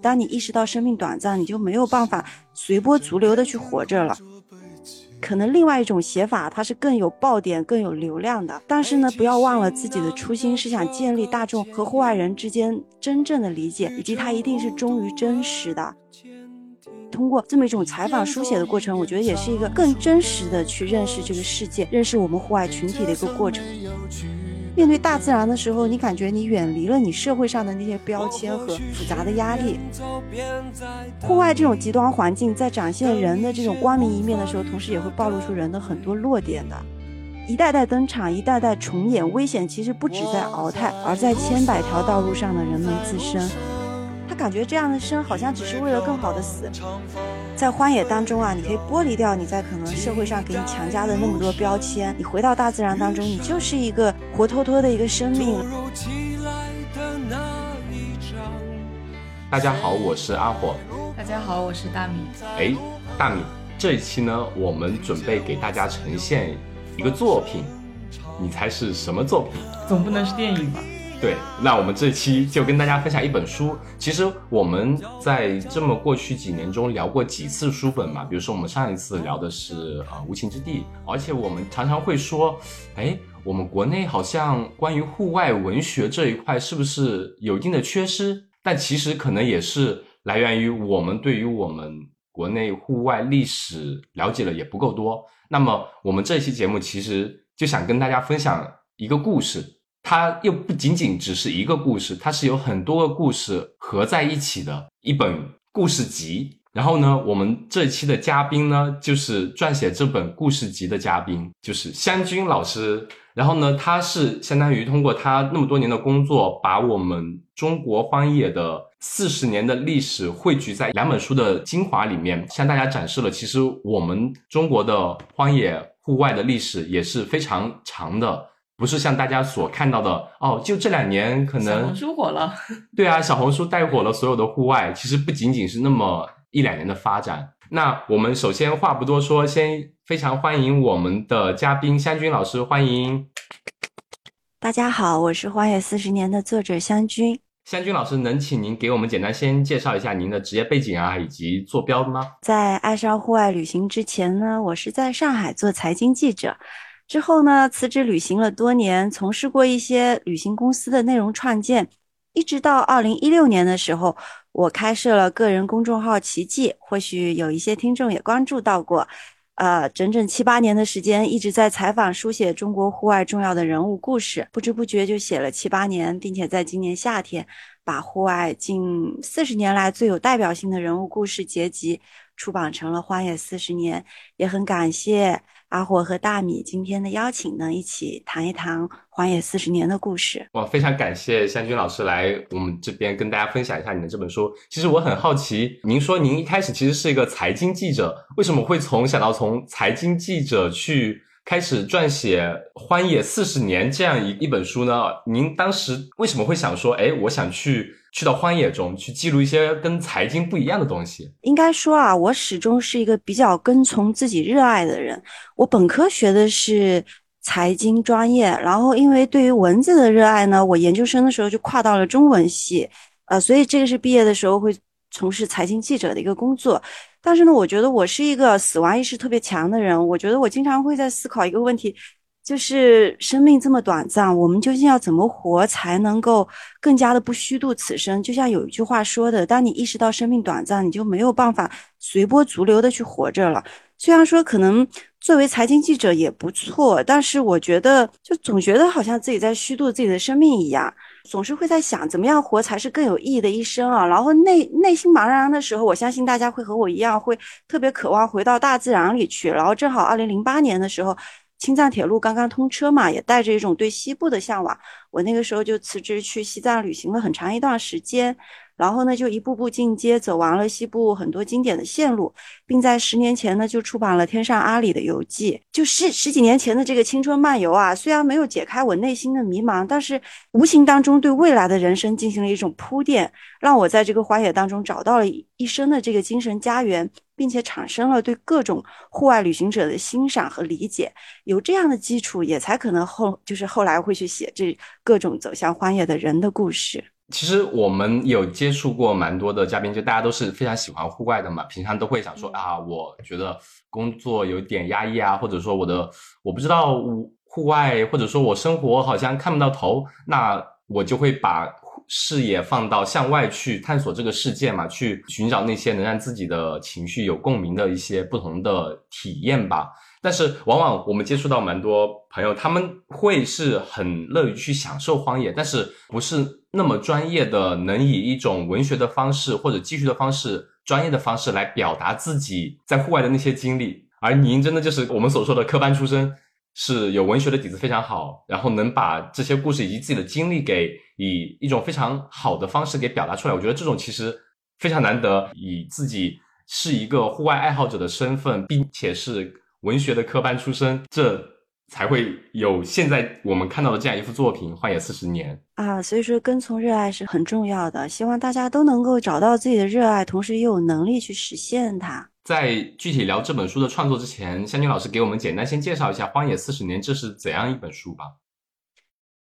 当你意识到生命短暂，你就没有办法随波逐流的去活着了。可能另外一种写法，它是更有爆点、更有流量的。但是呢，不要忘了自己的初心是想建立大众和户外人之间真正的理解，以及它一定是忠于真实的。通过这么一种采访书写的过程，我觉得也是一个更真实的去认识这个世界、认识我们户外群体的一个过程。面对大自然的时候，你感觉你远离了你社会上的那些标签和复杂的压力。户外这种极端环境，在展现人的这种光明一面的时候，同时也会暴露出人的很多弱点的。一代代登场，一代代重演，危险其实不止在鳌泰，而在千百条道路上的人们自身。他感觉这样的生好像只是为了更好的死，在荒野当中啊，你可以剥离掉你在可能社会上给你强加的那么多标签，你回到大自然当中，你就是一个活脱脱的一个生命。大家好，我是阿火。大家好，我是大米。哎，大米，这一期呢，我们准备给大家呈现一个作品，你猜是什么作品？总不能是电影吧？对，那我们这期就跟大家分享一本书。其实我们在这么过去几年中聊过几次书本嘛，比如说我们上一次聊的是呃《无情之地》，而且我们常常会说，哎，我们国内好像关于户外文学这一块是不是有一定的缺失？但其实可能也是来源于我们对于我们国内户外历史了解的也不够多。那么我们这期节目其实就想跟大家分享一个故事。它又不仅仅只是一个故事，它是有很多个故事合在一起的一本故事集。然后呢，我们这期的嘉宾呢，就是撰写这本故事集的嘉宾，就是湘君老师。然后呢，他是相当于通过他那么多年的工作，把我们中国荒野的四十年的历史汇聚在两本书的精华里面，向大家展示了其实我们中国的荒野户外的历史也是非常长的。不是像大家所看到的哦，就这两年可能小红书火了，对啊，小红书带火了所有的户外，其实不仅仅是那么一两年的发展。那我们首先话不多说，先非常欢迎我们的嘉宾湘君老师，欢迎。大家好，我是《荒野四十年》的作者湘君。湘君老师，能请您给我们简单先介绍一下您的职业背景啊，以及坐标吗？在爱上户外旅行之前呢，我是在上海做财经记者。之后呢，辞职旅行了多年，从事过一些旅行公司的内容创建，一直到二零一六年的时候，我开设了个人公众号“奇迹”，或许有一些听众也关注到过。呃，整整七八年的时间，一直在采访、书写中国户外重要的人物故事，不知不觉就写了七八年，并且在今年夏天，把户外近四十年来最有代表性的人物故事结集出版成了《荒野四十年》，也很感谢。阿火和大米今天的邀请呢，一起谈一谈《荒野四十年》的故事。哇，非常感谢湘君老师来我们这边跟大家分享一下你的这本书。其实我很好奇，您说您一开始其实是一个财经记者，为什么会从想到从财经记者去？开始撰写《荒野四十年》这样一一本书呢？您当时为什么会想说，哎，我想去去到荒野中去记录一些跟财经不一样的东西？应该说啊，我始终是一个比较跟从自己热爱的人。我本科学的是财经专业，然后因为对于文字的热爱呢，我研究生的时候就跨到了中文系，呃，所以这个是毕业的时候会从事财经记者的一个工作。但是呢，我觉得我是一个死亡意识特别强的人。我觉得我经常会在思考一个问题，就是生命这么短暂，我们究竟要怎么活才能够更加的不虚度此生？就像有一句话说的，当你意识到生命短暂，你就没有办法随波逐流的去活着了。虽然说可能作为财经记者也不错，但是我觉得就总觉得好像自己在虚度自己的生命一样。总是会在想怎么样活才是更有意义的一生啊！然后内内心茫然的时候，我相信大家会和我一样，会特别渴望回到大自然里去。然后正好二零零八年的时候，青藏铁路刚刚通车嘛，也带着一种对西部的向往，我那个时候就辞职去西藏旅行了很长一段时间。然后呢，就一步步进阶，走完了西部很多经典的线路，并在十年前呢，就出版了《天上阿里的游记》。就十十几年前的这个青春漫游啊，虽然没有解开我内心的迷茫，但是无形当中对未来的人生进行了一种铺垫，让我在这个荒野当中找到了一生的这个精神家园，并且产生了对各种户外旅行者的欣赏和理解。有这样的基础，也才可能后就是后来会去写这各种走向荒野的人的故事。其实我们有接触过蛮多的嘉宾，就大家都是非常喜欢户外的嘛，平常都会想说啊，我觉得工作有点压抑啊，或者说我的我不知道户外，或者说我生活好像看不到头，那我就会把视野放到向外去探索这个世界嘛，去寻找那些能让自己的情绪有共鸣的一些不同的体验吧。但是往往我们接触到蛮多朋友，他们会是很乐于去享受荒野，但是不是那么专业的，能以一种文学的方式或者记叙的方式、专业的方式来表达自己在户外的那些经历。而您真的就是我们所说的科班出身，是有文学的底子非常好，然后能把这些故事以及自己的经历给以一种非常好的方式给表达出来。我觉得这种其实非常难得，以自己是一个户外爱好者的身份，并且是。文学的科班出身，这才会有现在我们看到的这样一幅作品《荒野四十年》啊。所以说，跟从热爱是很重要的。希望大家都能够找到自己的热爱，同时又有能力去实现它。在具体聊这本书的创作之前，香君老师给我们简单先介绍一下《荒野四十年》这是怎样一本书吧。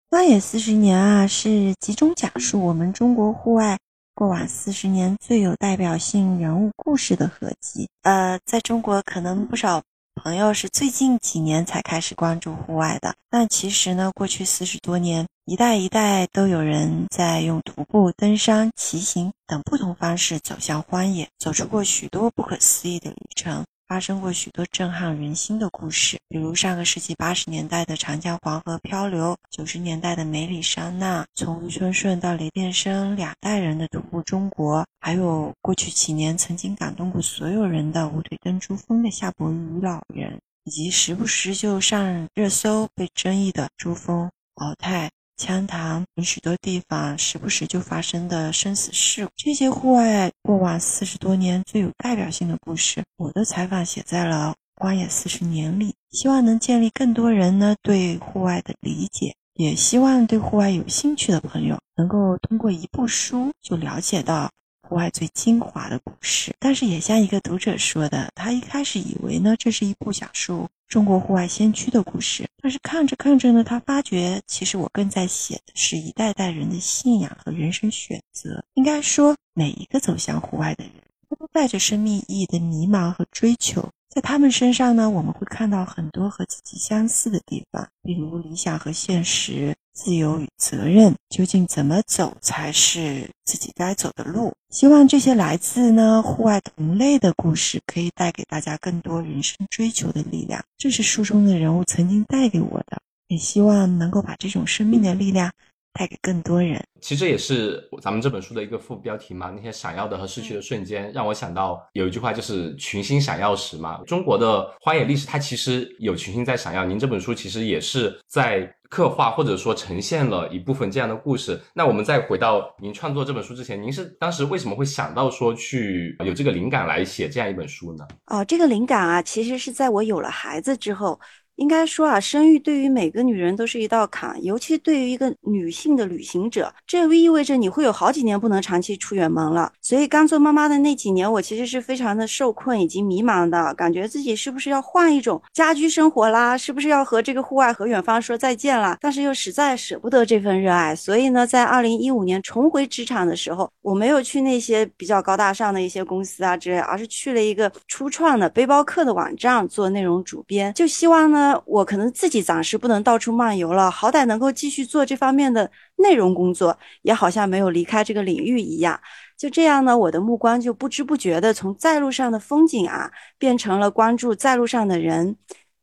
《荒野四十年》啊，是集中讲述我们中国户外过往四十年最有代表性人物故事的合集。呃，在中国可能不少。朋友是最近几年才开始关注户外的，但其实呢，过去四十多年，一代一代都有人在用徒步、登山、骑行等不同方式走向荒野，走出过许多不可思议的旅程。发生过许多震撼人心的故事，比如上个世纪八十年代的长江黄河漂流，九十年代的梅里山纳，从吴春顺到雷电生两代人的徒步中国，还有过去几年曾经感动过所有人的无腿登珠峰的夏伯渝老人，以及时不时就上热搜、被争议的珠峰、鳌泰。羌塘有许多地方时不时就发生的生死事故，这些户外过往四十多年最有代表性的故事，我的采访写在了《荒野四十年》里，希望能建立更多人呢对户外的理解，也希望对户外有兴趣的朋友能够通过一部书就了解到。户外最精华的故事，但是也像一个读者说的，他一开始以为呢，这是一部讲述中国户外先驱的故事，但是看着看着呢，他发觉其实我更在写的是一代代人的信仰和人生选择。应该说，每一个走向户外的人，都带着生命意义的迷茫和追求。在他们身上呢，我们会看到很多和自己相似的地方，比如理想和现实、自由与责任，究竟怎么走才是自己该走的路？希望这些来自呢户外同类的故事，可以带给大家更多人生追求的力量。这是书中的人物曾经带给我的，也希望能够把这种生命的力量。带给更多人，其实这也是咱们这本书的一个副标题嘛。那些闪耀的和逝去的瞬间，让我想到有一句话，就是群星闪耀时嘛。中国的荒野历史，它其实有群星在闪耀。您这本书其实也是在刻画或者说呈现了一部分这样的故事。那我们再回到您创作这本书之前，您是当时为什么会想到说去有这个灵感来写这样一本书呢？哦，这个灵感啊，其实是在我有了孩子之后。应该说啊，生育对于每个女人都是一道坎，尤其对于一个女性的旅行者，这意味着你会有好几年不能长期出远门了。所以刚做妈妈的那几年，我其实是非常的受困以及迷茫的，感觉自己是不是要换一种家居生活啦，是不是要和这个户外和远方说再见了？但是又实在舍不得这份热爱，所以呢，在二零一五年重回职场的时候，我没有去那些比较高大上的一些公司啊之类，而是去了一个初创的背包客的网站做内容主编，就希望呢。我可能自己暂时不能到处漫游了，好歹能够继续做这方面的内容工作，也好像没有离开这个领域一样。就这样呢，我的目光就不知不觉的从在路上的风景啊，变成了关注在路上的人，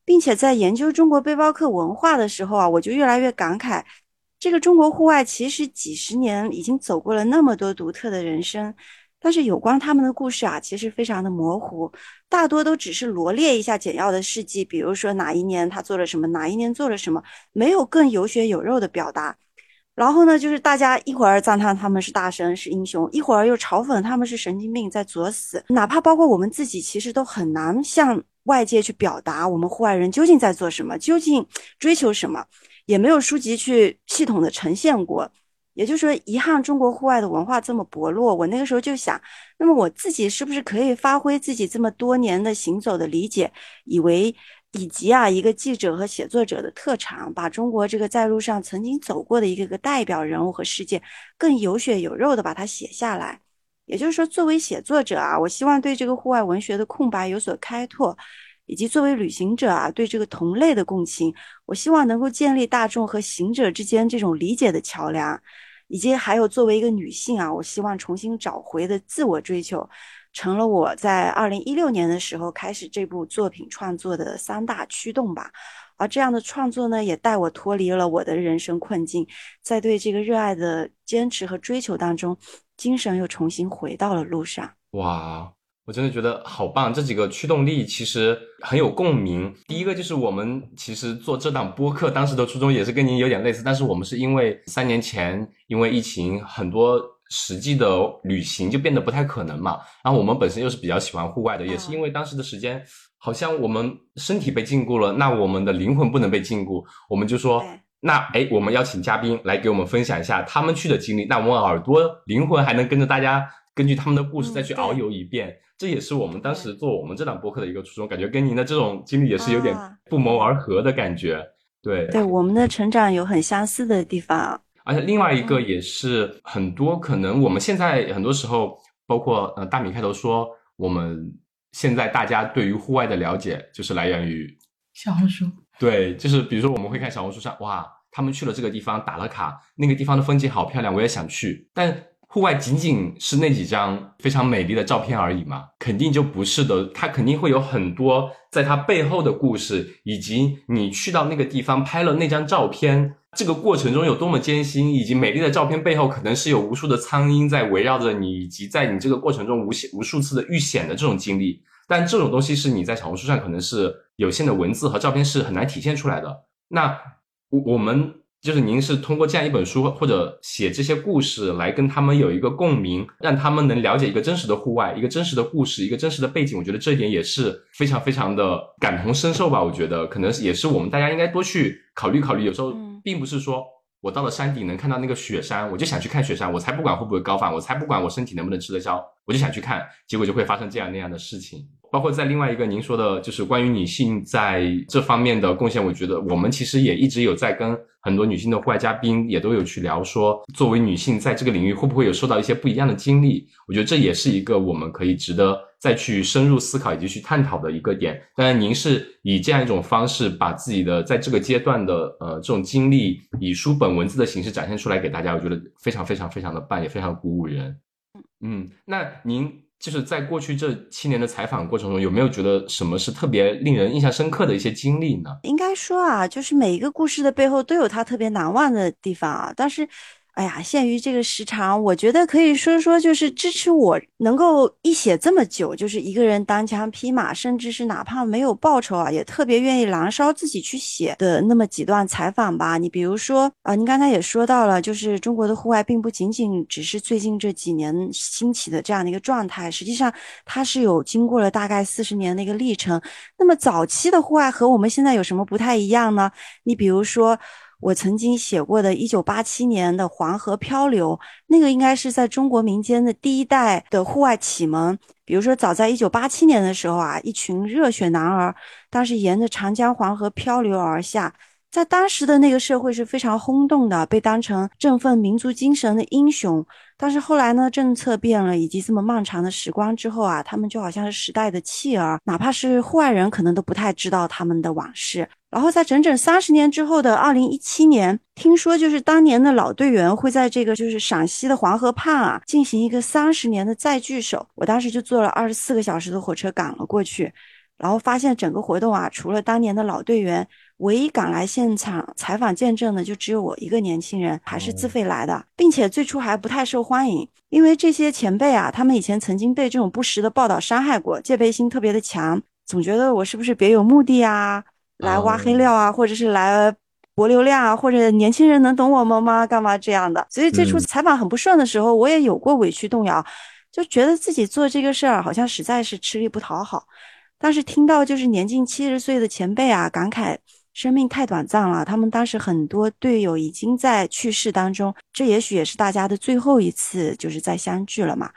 并且在研究中国背包客文化的时候啊，我就越来越感慨，这个中国户外其实几十年已经走过了那么多独特的人生。但是有关他们的故事啊，其实非常的模糊，大多都只是罗列一下简要的事迹，比如说哪一年他做了什么，哪一年做了什么，没有更有血有肉的表达。然后呢，就是大家一会儿赞叹他们是大神是英雄，一会儿又嘲讽他们是神经病在作死。哪怕包括我们自己，其实都很难向外界去表达我们户外人究竟在做什么，究竟追求什么，也没有书籍去系统的呈现过。也就是说，遗憾中国户外的文化这么薄弱。我那个时候就想，那么我自己是不是可以发挥自己这么多年的行走的理解，以为以及啊一个记者和写作者的特长，把中国这个在路上曾经走过的一个个代表人物和事件，更有血有肉的把它写下来。也就是说，作为写作者啊，我希望对这个户外文学的空白有所开拓，以及作为旅行者啊，对这个同类的共情，我希望能够建立大众和行者之间这种理解的桥梁，以及还有作为一个女性啊，我希望重新找回的自我追求。成了我在二零一六年的时候开始这部作品创作的三大驱动吧，而这样的创作呢，也带我脱离了我的人生困境，在对这个热爱的坚持和追求当中，精神又重新回到了路上。哇，我真的觉得好棒！这几个驱动力其实很有共鸣。第一个就是我们其实做这档播客，当时的初衷也是跟您有点类似，但是我们是因为三年前因为疫情很多。实际的旅行就变得不太可能嘛。然后我们本身又是比较喜欢户外的，也是因为当时的时间，好像我们身体被禁锢了，那我们的灵魂不能被禁锢。我们就说，那哎，我们邀请嘉宾来给我们分享一下他们去的经历。那我们耳朵、灵魂还能跟着大家，根据他们的故事再去遨游一遍。这也是我们当时做我们这档播客的一个初衷，感觉跟您的这种经历也是有点不谋而合的感觉。对，对，我们的成长有很相似的地方。而且另外一个也是很多可能我们现在很多时候，包括呃大米开头说，我们现在大家对于户外的了解就是来源于小红书。对，就是比如说我们会看小红书上，哇，他们去了这个地方打了卡，那个地方的风景好漂亮，我也想去。但户外仅仅是那几张非常美丽的照片而已吗？肯定就不是的，它肯定会有很多在它背后的故事，以及你去到那个地方拍了那张照片。这个过程中有多么艰辛，以及美丽的照片背后可能是有无数的苍蝇在围绕着你，以及在你这个过程中无险无数次的遇险的这种经历。但这种东西是你在小红书上可能是有限的文字和照片是很难体现出来的。那我我们。就是您是通过这样一本书或者写这些故事来跟他们有一个共鸣，让他们能了解一个真实的户外，一个真实的故事，一个真实的背景。我觉得这一点也是非常非常的感同身受吧。我觉得可能也是我们大家应该多去考虑考虑。有时候并不是说我到了山顶能看到那个雪山，我就想去看雪山，我才不管会不会高反，我才不管我身体能不能吃得消，我就想去看，结果就会发生这样那样的事情。包括在另外一个您说的，就是关于女性在这方面的贡献，我觉得我们其实也一直有在跟很多女性的户外嘉宾也都有去聊，说作为女性在这个领域会不会有受到一些不一样的经历？我觉得这也是一个我们可以值得再去深入思考以及去探讨的一个点。当然，您是以这样一种方式把自己的在这个阶段的呃这种经历以书本文字的形式展现出来给大家，我觉得非常非常非常的棒，也非常鼓舞人。嗯，那您。就是在过去这七年的采访过程中，有没有觉得什么是特别令人印象深刻的一些经历呢？应该说啊，就是每一个故事的背后都有它特别难忘的地方啊，但是。哎呀，限于这个时长，我觉得可以说说，就是支持我能够一写这么久，就是一个人单枪匹马，甚至是哪怕没有报酬啊，也特别愿意燃烧自己去写的那么几段采访吧。你比如说啊，您刚才也说到了，就是中国的户外并不仅仅只是最近这几年兴起的这样的一个状态，实际上它是有经过了大概四十年的一个历程。那么早期的户外和我们现在有什么不太一样呢？你比如说。我曾经写过的1987年的黄河漂流，那个应该是在中国民间的第一代的户外启蒙。比如说，早在1987年的时候啊，一群热血男儿，当时沿着长江黄河漂流而下，在当时的那个社会是非常轰动的，被当成振奋民族精神的英雄。但是后来呢，政策变了，以及这么漫长的时光之后啊，他们就好像是时代的弃儿，哪怕是户外人，可能都不太知道他们的往事。然后在整整三十年之后的二零一七年，听说就是当年的老队员会在这个就是陕西的黄河畔啊进行一个三十年的再聚首。我当时就坐了二十四个小时的火车赶了过去，然后发现整个活动啊，除了当年的老队员，唯一赶来现场采访见证的就只有我一个年轻人，还是自费来的，并且最初还不太受欢迎，因为这些前辈啊，他们以前曾经被这种不实的报道伤害过，戒备心特别的强，总觉得我是不是别有目的啊？来挖黑料啊，或者是来博流量啊，或者年轻人能懂我们吗？干嘛这样的？所以最初采访很不顺的时候，我也有过委屈动摇，就觉得自己做这个事儿好像实在是吃力不讨好。但是听到就是年近七十岁的前辈啊，感慨生命太短暂了，他们当时很多队友已经在去世当中，这也许也是大家的最后一次就是在相聚了嘛。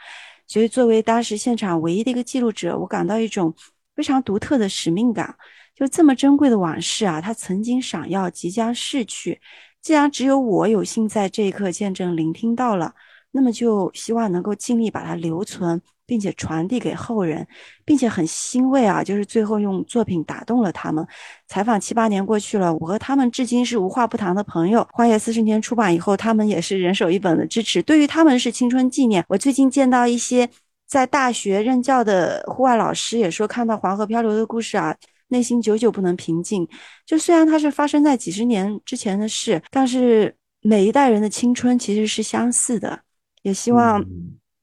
所以作为当时现场唯一的一个记录者，我感到一种非常独特的使命感。就这么珍贵的往事啊，它曾经闪耀，即将逝去。既然只有我有幸在这一刻见证、聆听到了，那么就希望能够尽力把它留存。并且传递给后人，并且很欣慰啊，就是最后用作品打动了他们。采访七八年过去了，我和他们至今是无话不谈的朋友。《花叶四十年》出版以后，他们也是人手一本的支持。对于他们是青春纪念。我最近见到一些在大学任教的户外老师，也说看到黄河漂流的故事啊，内心久久不能平静。就虽然它是发生在几十年之前的事，但是每一代人的青春其实是相似的。也希望。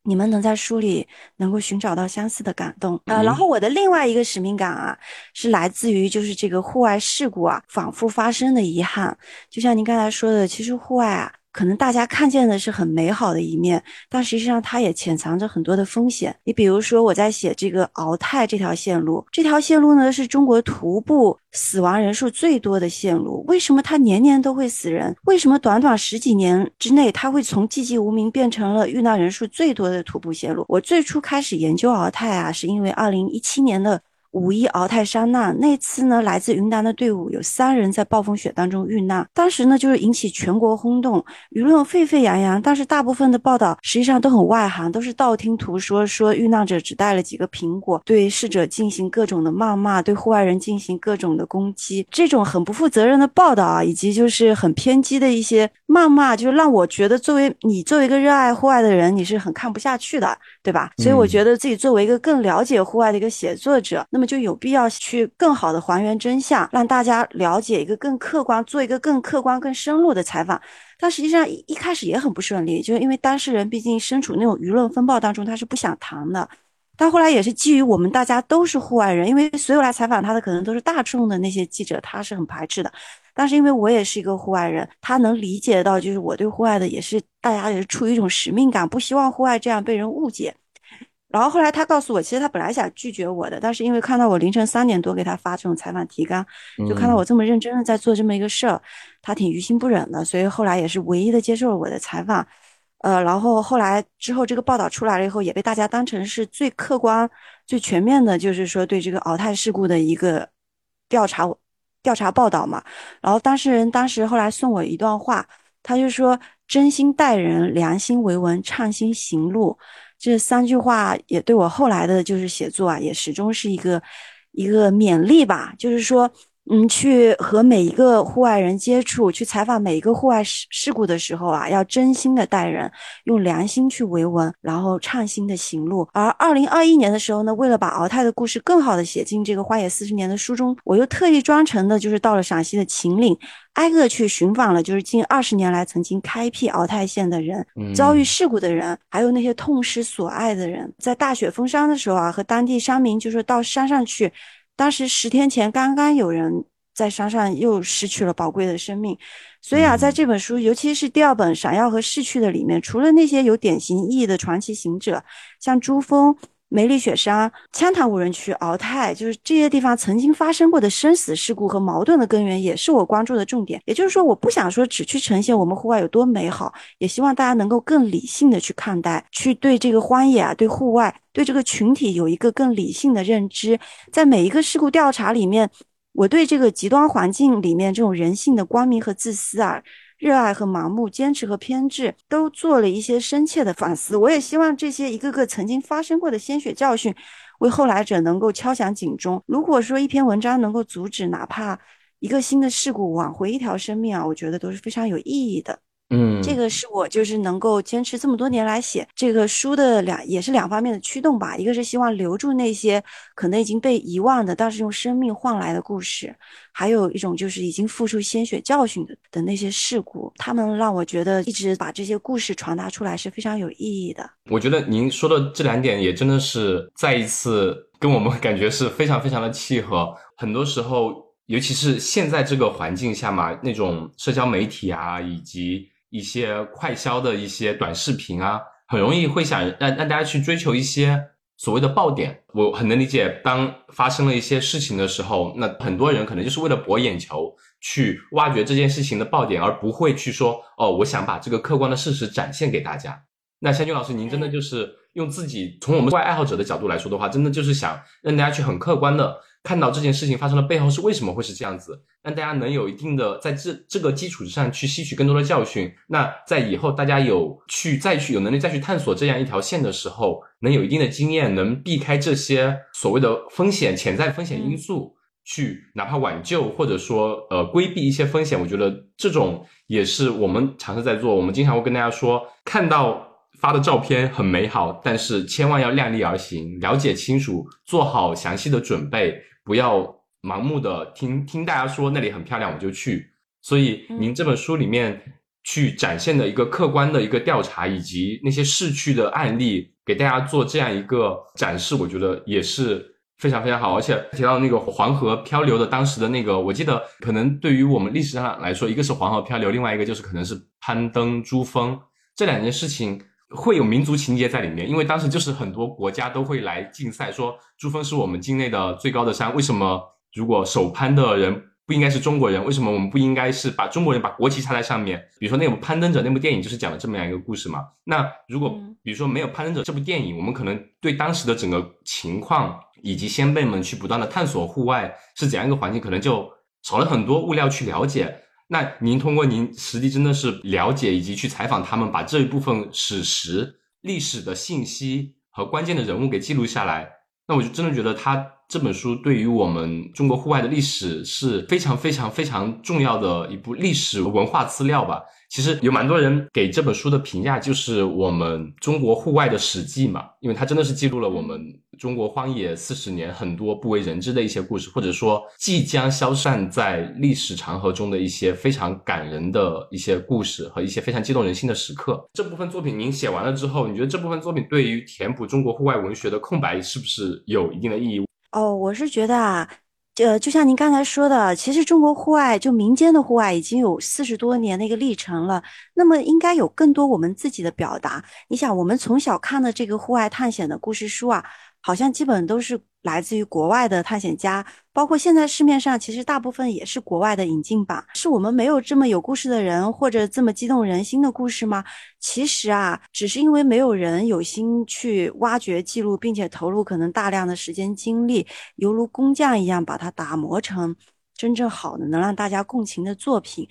你们能在书里能够寻找到相似的感动，呃，然后我的另外一个使命感啊，是来自于就是这个户外事故啊反复发生的遗憾，就像您刚才说的，其实户外啊。可能大家看见的是很美好的一面，但实际上它也潜藏着很多的风险。你比如说，我在写这个敖泰这条线路，这条线路呢是中国徒步死亡人数最多的线路。为什么它年年都会死人？为什么短短十几年之内，它会从寂寂无名变成了遇难人数最多的徒步线路？我最初开始研究敖泰啊，是因为二零一七年的。五一鳌泰山难那次呢，来自云南的队伍有三人在暴风雪当中遇难，当时呢就是引起全国轰动，舆论沸沸扬扬。但是大部分的报道实际上都很外行，都是道听途说，说遇难者只带了几个苹果，对逝者进行各种的谩骂，对户外人进行各种的攻击。这种很不负责任的报道啊，以及就是很偏激的一些谩骂，就让我觉得作为你作为一个热爱户外的人，你是很看不下去的，对吧？所以我觉得自己作为一个更了解户外的一个写作者。那么就有必要去更好的还原真相，让大家了解一个更客观，做一个更客观、更深入的采访。但实际上一一开始也很不顺利，就是因为当事人毕竟身处那种舆论风暴当中，他是不想谈的。但后来也是基于我们大家都是户外人，因为所有来采访他的可能都是大众的那些记者，他是很排斥的。但是因为我也是一个户外人，他能理解到，就是我对户外的也是大家也是出于一种使命感，不希望户外这样被人误解。然后后来他告诉我，其实他本来想拒绝我的，但是因为看到我凌晨三点多给他发这种采访提纲，就看到我这么认真的在做这么一个事儿，他挺于心不忍的，所以后来也是唯一的接受了我的采访。呃，然后后来之后这个报道出来了以后，也被大家当成是最客观、最全面的，就是说对这个敖泰事故的一个调查调查报道嘛。然后当事人当时后来送我一段话，他就说：“真心待人，良心为文，畅心行路。”这三句话也对我后来的就是写作啊，也始终是一个一个勉励吧。就是说，嗯，去和每一个户外人接触，去采访每一个户外事事故的时候啊，要真心的待人，用良心去维文，然后畅心的行路。而二零二一年的时候呢，为了把敖泰的故事更好的写进这个《荒野四十年》的书中，我又特意专程的，就是到了陕西的秦岭。挨个去寻访了，就是近二十年来曾经开辟敖泰县的人，遭遇事故的人，还有那些痛失所爱的人，在大雪封山的时候啊，和当地山民就说到山上去。当时十天前刚刚有人在山上又失去了宝贵的生命，所以啊，在这本书，尤其是第二本《闪耀和逝去的》里面，除了那些有典型意义的传奇行者，像珠峰。梅里雪山、羌塘无人区、鳌泰，就是这些地方曾经发生过的生死事故和矛盾的根源，也是我关注的重点。也就是说，我不想说只去呈现我们户外有多美好，也希望大家能够更理性的去看待，去对这个荒野啊、对户外、对这个群体有一个更理性的认知。在每一个事故调查里面，我对这个极端环境里面这种人性的光明和自私啊。热爱和盲目、坚持和偏执，都做了一些深切的反思。我也希望这些一个个曾经发生过的鲜血教训，为后来者能够敲响警钟。如果说一篇文章能够阻止哪怕一个新的事故，挽回一条生命啊，我觉得都是非常有意义的。嗯，这个是我就是能够坚持这么多年来写这个书的两，也是两方面的驱动吧。一个是希望留住那些可能已经被遗忘的，但是用生命换来的故事；还有一种就是已经付出鲜血教训的的那些事故，他们让我觉得一直把这些故事传达出来是非常有意义的。我觉得您说的这两点也真的是再一次跟我们感觉是非常非常的契合。很多时候，尤其是现在这个环境下嘛，那种社交媒体啊，以及一些快消的一些短视频啊，很容易会想让让大家去追求一些所谓的爆点。我很能理解，当发生了一些事情的时候，那很多人可能就是为了博眼球，去挖掘这件事情的爆点，而不会去说哦，我想把这个客观的事实展现给大家。那香君老师，您真的就是用自己从我们外爱好者的角度来说的话，真的就是想让大家去很客观的看到这件事情发生的背后是为什么会是这样子，让大家能有一定的在这这个基础之上去吸取更多的教训。那在以后大家有去再去有能力再去探索这样一条线的时候，能有一定的经验，能避开这些所谓的风险潜在风险因素，去哪怕挽救或者说呃规避一些风险。我觉得这种也是我们尝试在做。我们经常会跟大家说，看到。发的照片很美好，但是千万要量力而行，了解清楚，做好详细的准备，不要盲目的听听大家说那里很漂亮我就去。所以您这本书里面去展现的一个客观的一个调查，以及那些逝去的案例，给大家做这样一个展示，我觉得也是非常非常好。而且提到那个黄河漂流的当时的那个，我记得可能对于我们历史上来说，一个是黄河漂流，另外一个就是可能是攀登珠峰这两件事情。会有民族情节在里面，因为当时就是很多国家都会来竞赛，说珠峰是我们境内的最高的山，为什么如果首攀的人不应该是中国人？为什么我们不应该是把中国人把国旗插在上面？比如说那部《攀登者》那部电影就是讲了这么样一个故事嘛。那如果比如说没有《攀登者》这部电影，我们可能对当时的整个情况以及先辈们去不断的探索户外是怎样一个环境，可能就少了很多物料去了解。那您通过您实际真的是了解以及去采访他们，把这一部分史实、历史的信息和关键的人物给记录下来，那我就真的觉得他这本书对于我们中国户外的历史是非常非常非常重要的一部历史文化资料吧。其实有蛮多人给这本书的评价就是我们中国户外的史记嘛，因为它真的是记录了我们中国荒野四十年很多不为人知的一些故事，或者说即将消散在历史长河中的一些非常感人的一些故事和一些非常激动人心的时刻。这部分作品您写完了之后，你觉得这部分作品对于填补中国户外文学的空白是不是有一定的意义？哦，我是觉得啊。呃，就像您刚才说的，其实中国户外就民间的户外已经有四十多年的一个历程了。那么应该有更多我们自己的表达。你想，我们从小看的这个户外探险的故事书啊。好像基本都是来自于国外的探险家，包括现在市面上其实大部分也是国外的引进版。是我们没有这么有故事的人，或者这么激动人心的故事吗？其实啊，只是因为没有人有心去挖掘、记录，并且投入可能大量的时间精力，犹如工匠一样把它打磨成真正好的、能让大家共情的作品。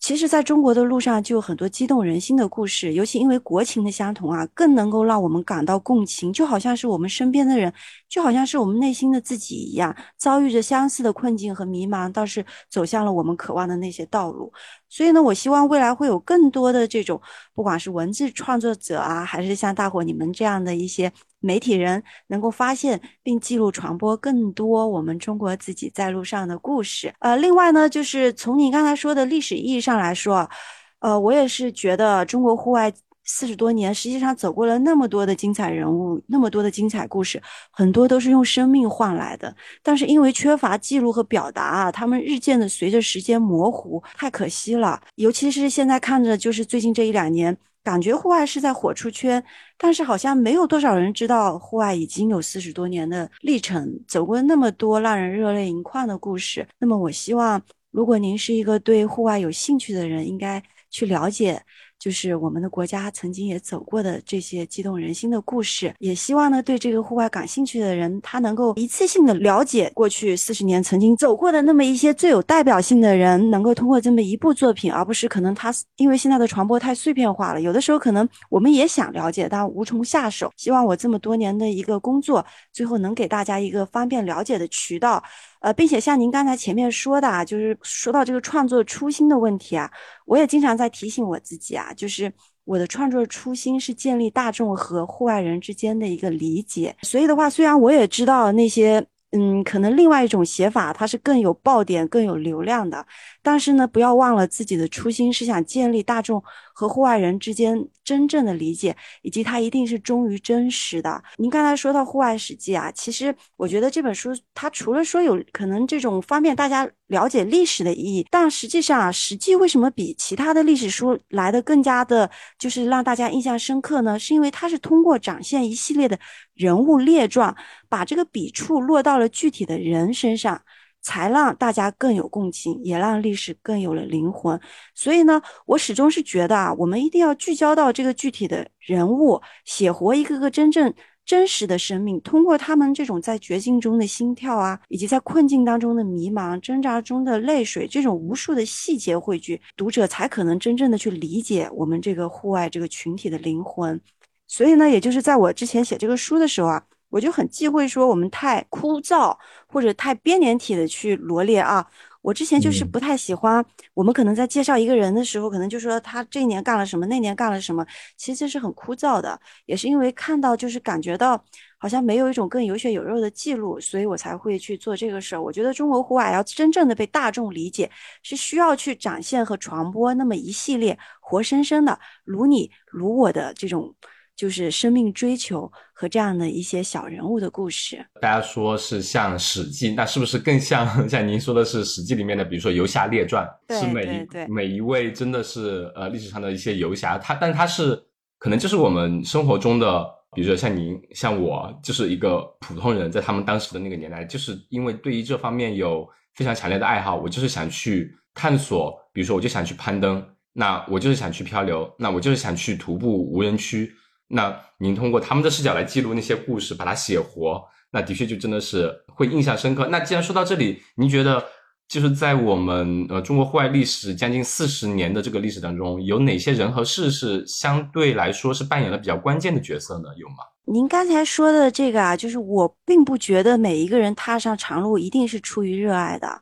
其实，在中国的路上就有很多激动人心的故事，尤其因为国情的相同啊，更能够让我们感到共情，就好像是我们身边的人，就好像是我们内心的自己一样，遭遇着相似的困境和迷茫，倒是走向了我们渴望的那些道路。所以呢，我希望未来会有更多的这种，不管是文字创作者啊，还是像大伙你们这样的一些媒体人，能够发现并记录传播更多我们中国自己在路上的故事。呃，另外呢，就是从你刚才说的历史意义上来说，呃，我也是觉得中国户外。四十多年，实际上走过了那么多的精彩人物，那么多的精彩故事，很多都是用生命换来的。但是因为缺乏记录和表达啊，他们日渐的随着时间模糊，太可惜了。尤其是现在看着，就是最近这一两年，感觉户外是在火出圈，但是好像没有多少人知道户外已经有四十多年的历程，走过那么多让人热泪盈眶的故事。那么，我希望，如果您是一个对户外有兴趣的人，应该去了解。就是我们的国家曾经也走过的这些激动人心的故事，也希望呢，对这个户外感兴趣的人，他能够一次性的了解过去四十年曾经走过的那么一些最有代表性的人，能够通过这么一部作品，而不是可能他因为现在的传播太碎片化了，有的时候可能我们也想了解，但无从下手。希望我这么多年的一个工作，最后能给大家一个方便了解的渠道。呃，并且像您刚才前面说的啊，就是说到这个创作初心的问题啊，我也经常在提醒我自己啊，就是我的创作初心是建立大众和户外人之间的一个理解。所以的话，虽然我也知道那些，嗯，可能另外一种写法它是更有爆点、更有流量的，但是呢，不要忘了自己的初心是想建立大众。和户外人之间真正的理解，以及它一定是忠于真实的。您刚才说到《户外史记》啊，其实我觉得这本书它除了说有可能这种方便大家了解历史的意义，但实际上啊，《史记》为什么比其他的历史书来的更加的，就是让大家印象深刻呢？是因为它是通过展现一系列的人物列传，把这个笔触落到了具体的人身上。才让大家更有共情，也让历史更有了灵魂。所以呢，我始终是觉得啊，我们一定要聚焦到这个具体的人物，写活一个个真正。真实的生命，通过他们这种在绝境中的心跳啊，以及在困境当中的迷茫、挣扎中的泪水，这种无数的细节汇聚，读者才可能真正的去理解我们这个户外这个群体的灵魂。所以呢，也就是在我之前写这个书的时候啊。我就很忌讳说我们太枯燥或者太编年体的去罗列啊。我之前就是不太喜欢，我们可能在介绍一个人的时候，可能就说他这一年干了什么，那年干了什么，其实这是很枯燥的。也是因为看到就是感觉到好像没有一种更有血有肉的记录，所以我才会去做这个事儿。我觉得中国户外要真正的被大众理解，是需要去展现和传播那么一系列活生生的如你如我的这种。就是生命追求和这样的一些小人物的故事。大家说是像《史记》，那是不是更像 像您说的是《史记》里面的，比如说游侠列传，是每一每一位真的是呃历史上的一些游侠，他但他是可能就是我们生活中的，比如说像您像我，就是一个普通人，在他们当时的那个年代，就是因为对于这方面有非常强烈的爱好，我就是想去探索，比如说我就想去攀登，那我就是想去漂流，那我就是想去徒步无人区。那您通过他们的视角来记录那些故事，把它写活，那的确就真的是会印象深刻。那既然说到这里，您觉得就是在我们呃中国户外历史将近四十年的这个历史当中，有哪些人和事是相对来说是扮演了比较关键的角色呢？有吗？您刚才说的这个啊，就是我并不觉得每一个人踏上长路一定是出于热爱的。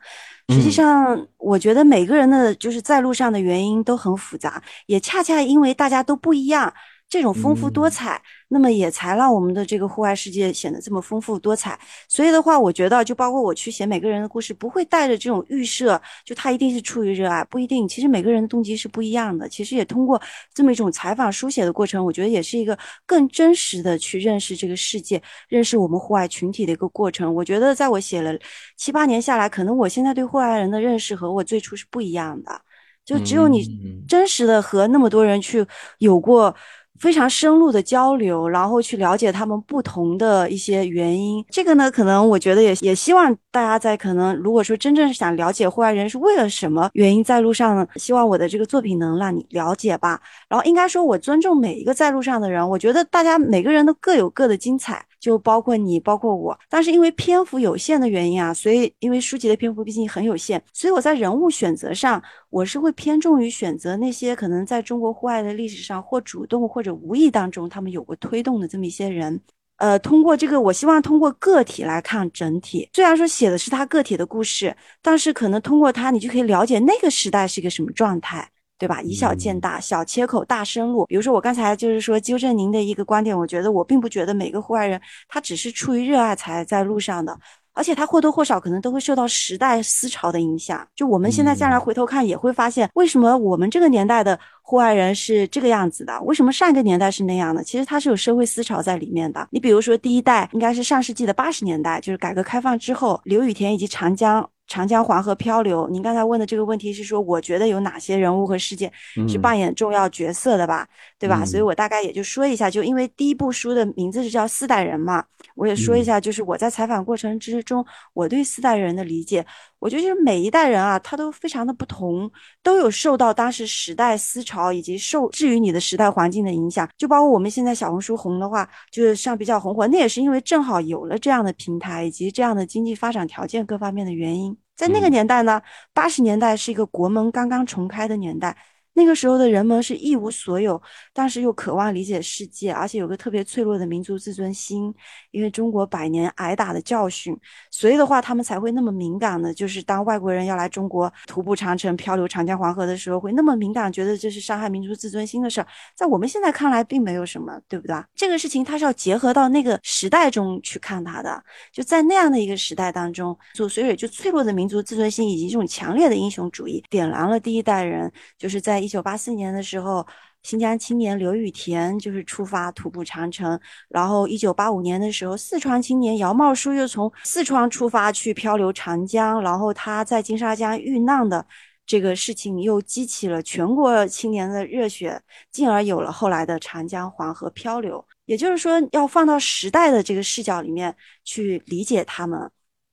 实际上，我觉得每个人的就是在路上的原因都很复杂，也恰恰因为大家都不一样。这种丰富多彩，那么也才让我们的这个户外世界显得这么丰富多彩。所以的话，我觉得就包括我去写每个人的故事，不会带着这种预设，就他一定是出于热爱，不一定。其实每个人的动机是不一样的。其实也通过这么一种采访书写的过程，我觉得也是一个更真实的去认识这个世界，认识我们户外群体的一个过程。我觉得在我写了七八年下来，可能我现在对户外人的认识和我最初是不一样的。就只有你真实的和那么多人去有过。非常深入的交流，然后去了解他们不同的一些原因。这个呢，可能我觉得也也希望大家在可能如果说真正是想了解户外人是为了什么原因在路上呢，希望我的这个作品能让你了解吧。然后应该说，我尊重每一个在路上的人。我觉得大家每个人都各有各的精彩。就包括你，包括我，但是因为篇幅有限的原因啊，所以因为书籍的篇幅毕竟很有限，所以我在人物选择上，我是会偏重于选择那些可能在中国户外的历史上或主动或者无意当中他们有过推动的这么一些人，呃，通过这个，我希望通过个体来看整体。虽然说写的是他个体的故事，但是可能通过他，你就可以了解那个时代是一个什么状态。对吧？以小见大，小切口大深入。比如说，我刚才就是说纠正您的一个观点，我觉得我并不觉得每个户外人他只是出于热爱才在路上的，而且他或多或少可能都会受到时代思潮的影响。就我们现在将来回头看，也会发现为什么我们这个年代的户外人是这个样子的，为什么上一个年代是那样的？其实它是有社会思潮在里面的。你比如说，第一代应该是上世纪的八十年代，就是改革开放之后，刘雨田以及长江。长江黄河漂流，您刚才问的这个问题是说，我觉得有哪些人物和事件是扮演重要角色的吧，对吧？所以我大概也就说一下，就因为第一部书的名字是叫《四代人》嘛，我也说一下，就是我在采访过程之中，我对四代人的理解，我觉得就是每一代人啊，他都非常的不同，都有受到当时时代思潮以及受制于你的时代环境的影响，就包括我们现在小红书红的话，就是上比较红火，那也是因为正好有了这样的平台以及这样的经济发展条件各方面的原因。在那个年代呢，八十年代是一个国门刚刚重开的年代。那个时候的人们是一无所有，但是又渴望理解世界，而且有个特别脆弱的民族自尊心。因为中国百年挨打的教训，所以的话，他们才会那么敏感的，就是当外国人要来中国徒步长城、漂流长江黄河的时候，会那么敏感，觉得这是伤害民族自尊心的事儿。在我们现在看来，并没有什么，对不对？这个事情它是要结合到那个时代中去看它的，就在那样的一个时代当中，祖水蕊就脆弱的民族自尊心以及这种强烈的英雄主义，点燃了第一代人，就是在。一九八四年的时候，新疆青年刘雨田就是出发徒步长城。然后一九八五年的时候，四川青年姚茂书又从四川出发去漂流长江。然后他在金沙江遇难的这个事情，又激起了全国青年的热血，进而有了后来的长江黄河漂流。也就是说，要放到时代的这个视角里面去理解他们。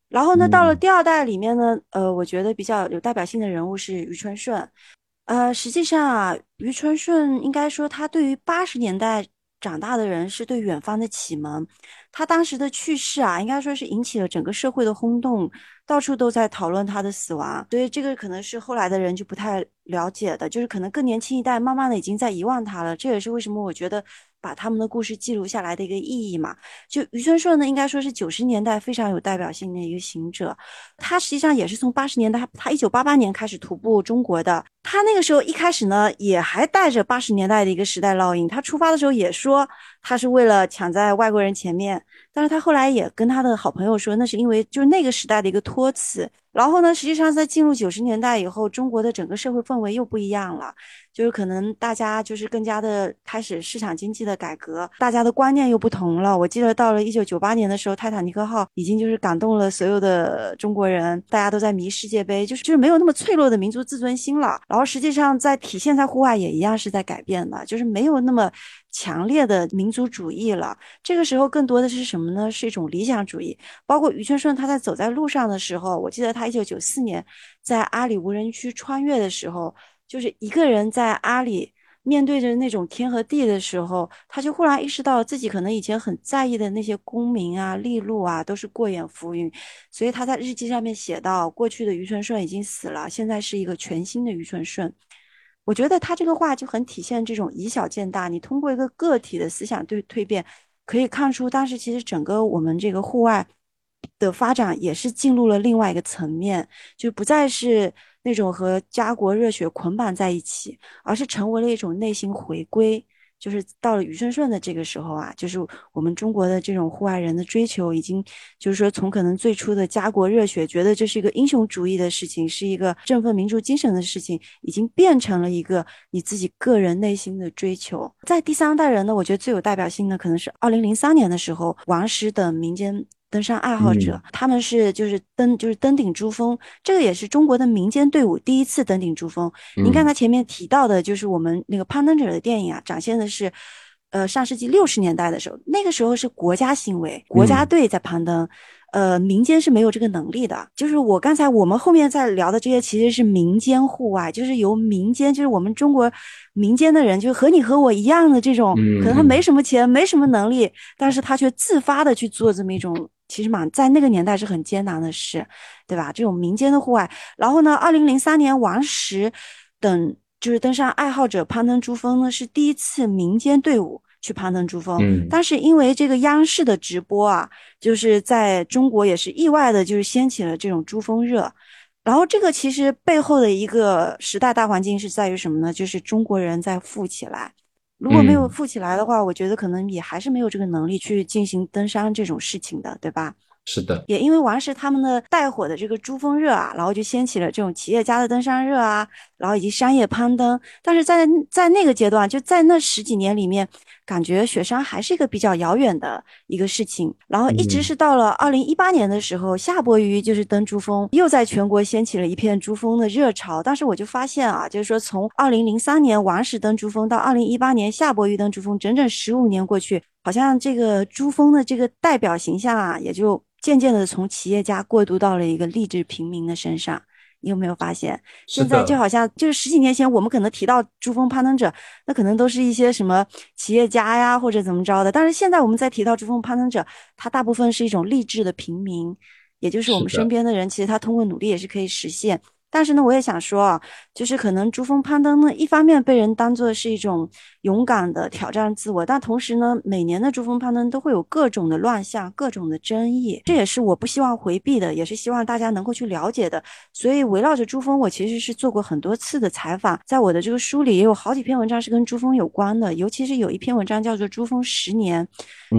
然后呢，到了第二代里面呢，呃，我觉得比较有代表性的人物是余春顺。呃，实际上啊，余春顺应该说他对于八十年代长大的人是对远方的启蒙。他当时的去世啊，应该说是引起了整个社会的轰动，到处都在讨论他的死亡。所以这个可能是后来的人就不太了解的，就是可能更年轻一代慢慢的已经在遗忘他了。这也是为什么我觉得。把他们的故事记录下来的一个意义嘛，就余春顺呢，应该说是九十年代非常有代表性的一个行者。他实际上也是从八十年代，他一九八八年开始徒步中国的。他那个时候一开始呢，也还带着八十年代的一个时代烙印。他出发的时候也说他是为了抢在外国人前面，但是他后来也跟他的好朋友说，那是因为就是那个时代的一个托词。然后呢，实际上在进入九十年代以后，中国的整个社会氛围又不一样了，就是可能大家就是更加的开始市场经济的改革，大家的观念又不同了。我记得到了一九九八年的时候，泰坦尼克号已经就是感动了所有的中国人，大家都在迷世界杯，就是就是没有那么脆弱的民族自尊心了。然后实际上在体现在户外也一样是在改变的，就是没有那么。强烈的民族主义了，这个时候更多的是什么呢？是一种理想主义。包括余春顺他在走在路上的时候，我记得他一九九四年在阿里无人区穿越的时候，就是一个人在阿里面对着那种天和地的时候，他就忽然意识到自己可能以前很在意的那些功名啊、利禄啊，都是过眼浮云。所以他在日记上面写到，过去的余春顺已经死了，现在是一个全新的余春顺。我觉得他这个话就很体现这种以小见大。你通过一个个体的思想对蜕变，可以看出当时其实整个我们这个户外的发展也是进入了另外一个层面，就不再是那种和家国热血捆绑在一起，而是成为了一种内心回归。就是到了余顺顺的这个时候啊，就是我们中国的这种户外人的追求，已经就是说从可能最初的家国热血，觉得这是一个英雄主义的事情，是一个振奋民族精神的事情，已经变成了一个你自己个人内心的追求。在第三代人呢，我觉得最有代表性的可能是二零零三年的时候，王石等民间。登山爱好者，他们是就是登就是登顶珠峰，这个也是中国的民间队伍第一次登顶珠峰。您刚才前面提到的，就是我们那个攀登者的电影啊，展现的是，呃，上世纪六十年代的时候，那个时候是国家行为，国家队在攀登，呃，民间是没有这个能力的。就是我刚才我们后面在聊的这些，其实是民间户外，就是由民间，就是我们中国民间的人，就和你和我一样的这种，可能他没什么钱，没什么能力，但是他却自发的去做这么一种。其实嘛，在那个年代是很艰难的事，对吧？这种民间的户外，然后呢，二零零三年王石等就是登山爱好者攀登珠峰呢，是第一次民间队伍去攀登珠峰。嗯，但是因为这个央视的直播啊，就是在中国也是意外的，就是掀起了这种珠峰热。然后这个其实背后的一个时代大环境是在于什么呢？就是中国人在富起来。如果没有富起来的话，我觉得可能也还是没有这个能力去进行登山这种事情的，对吧？是的，也因为王石他们的带火的这个珠峰热啊，然后就掀起了这种企业家的登山热啊，然后以及商业攀登。但是在在那个阶段，就在那十几年里面，感觉雪山还是一个比较遥远的一个事情。然后一直是到了二零一八年的时候，夏伯渝就是登珠峰，又在全国掀起了一片珠峰的热潮。当时我就发现啊，就是说从二零零三年王石登珠峰到二零一八年夏伯渝登珠峰，整整十五年过去，好像这个珠峰的这个代表形象啊，也就。渐渐的从企业家过渡到了一个励志平民的身上，你有没有发现？现在就好像就是十几年前，我们可能提到珠峰攀登者，那可能都是一些什么企业家呀，或者怎么着的。但是现在我们在提到珠峰攀登者，他大部分是一种励志的平民，也就是我们身边的人，其实他通过努力也是可以实现。但是呢，我也想说啊，就是可能珠峰攀登呢，一方面被人当做是一种勇敢的挑战自我，但同时呢，每年的珠峰攀登都会有各种的乱象、各种的争议，这也是我不希望回避的，也是希望大家能够去了解的。所以围绕着珠峰，我其实是做过很多次的采访，在我的这个书里也有好几篇文章是跟珠峰有关的，尤其是有一篇文章叫做《珠峰十年》，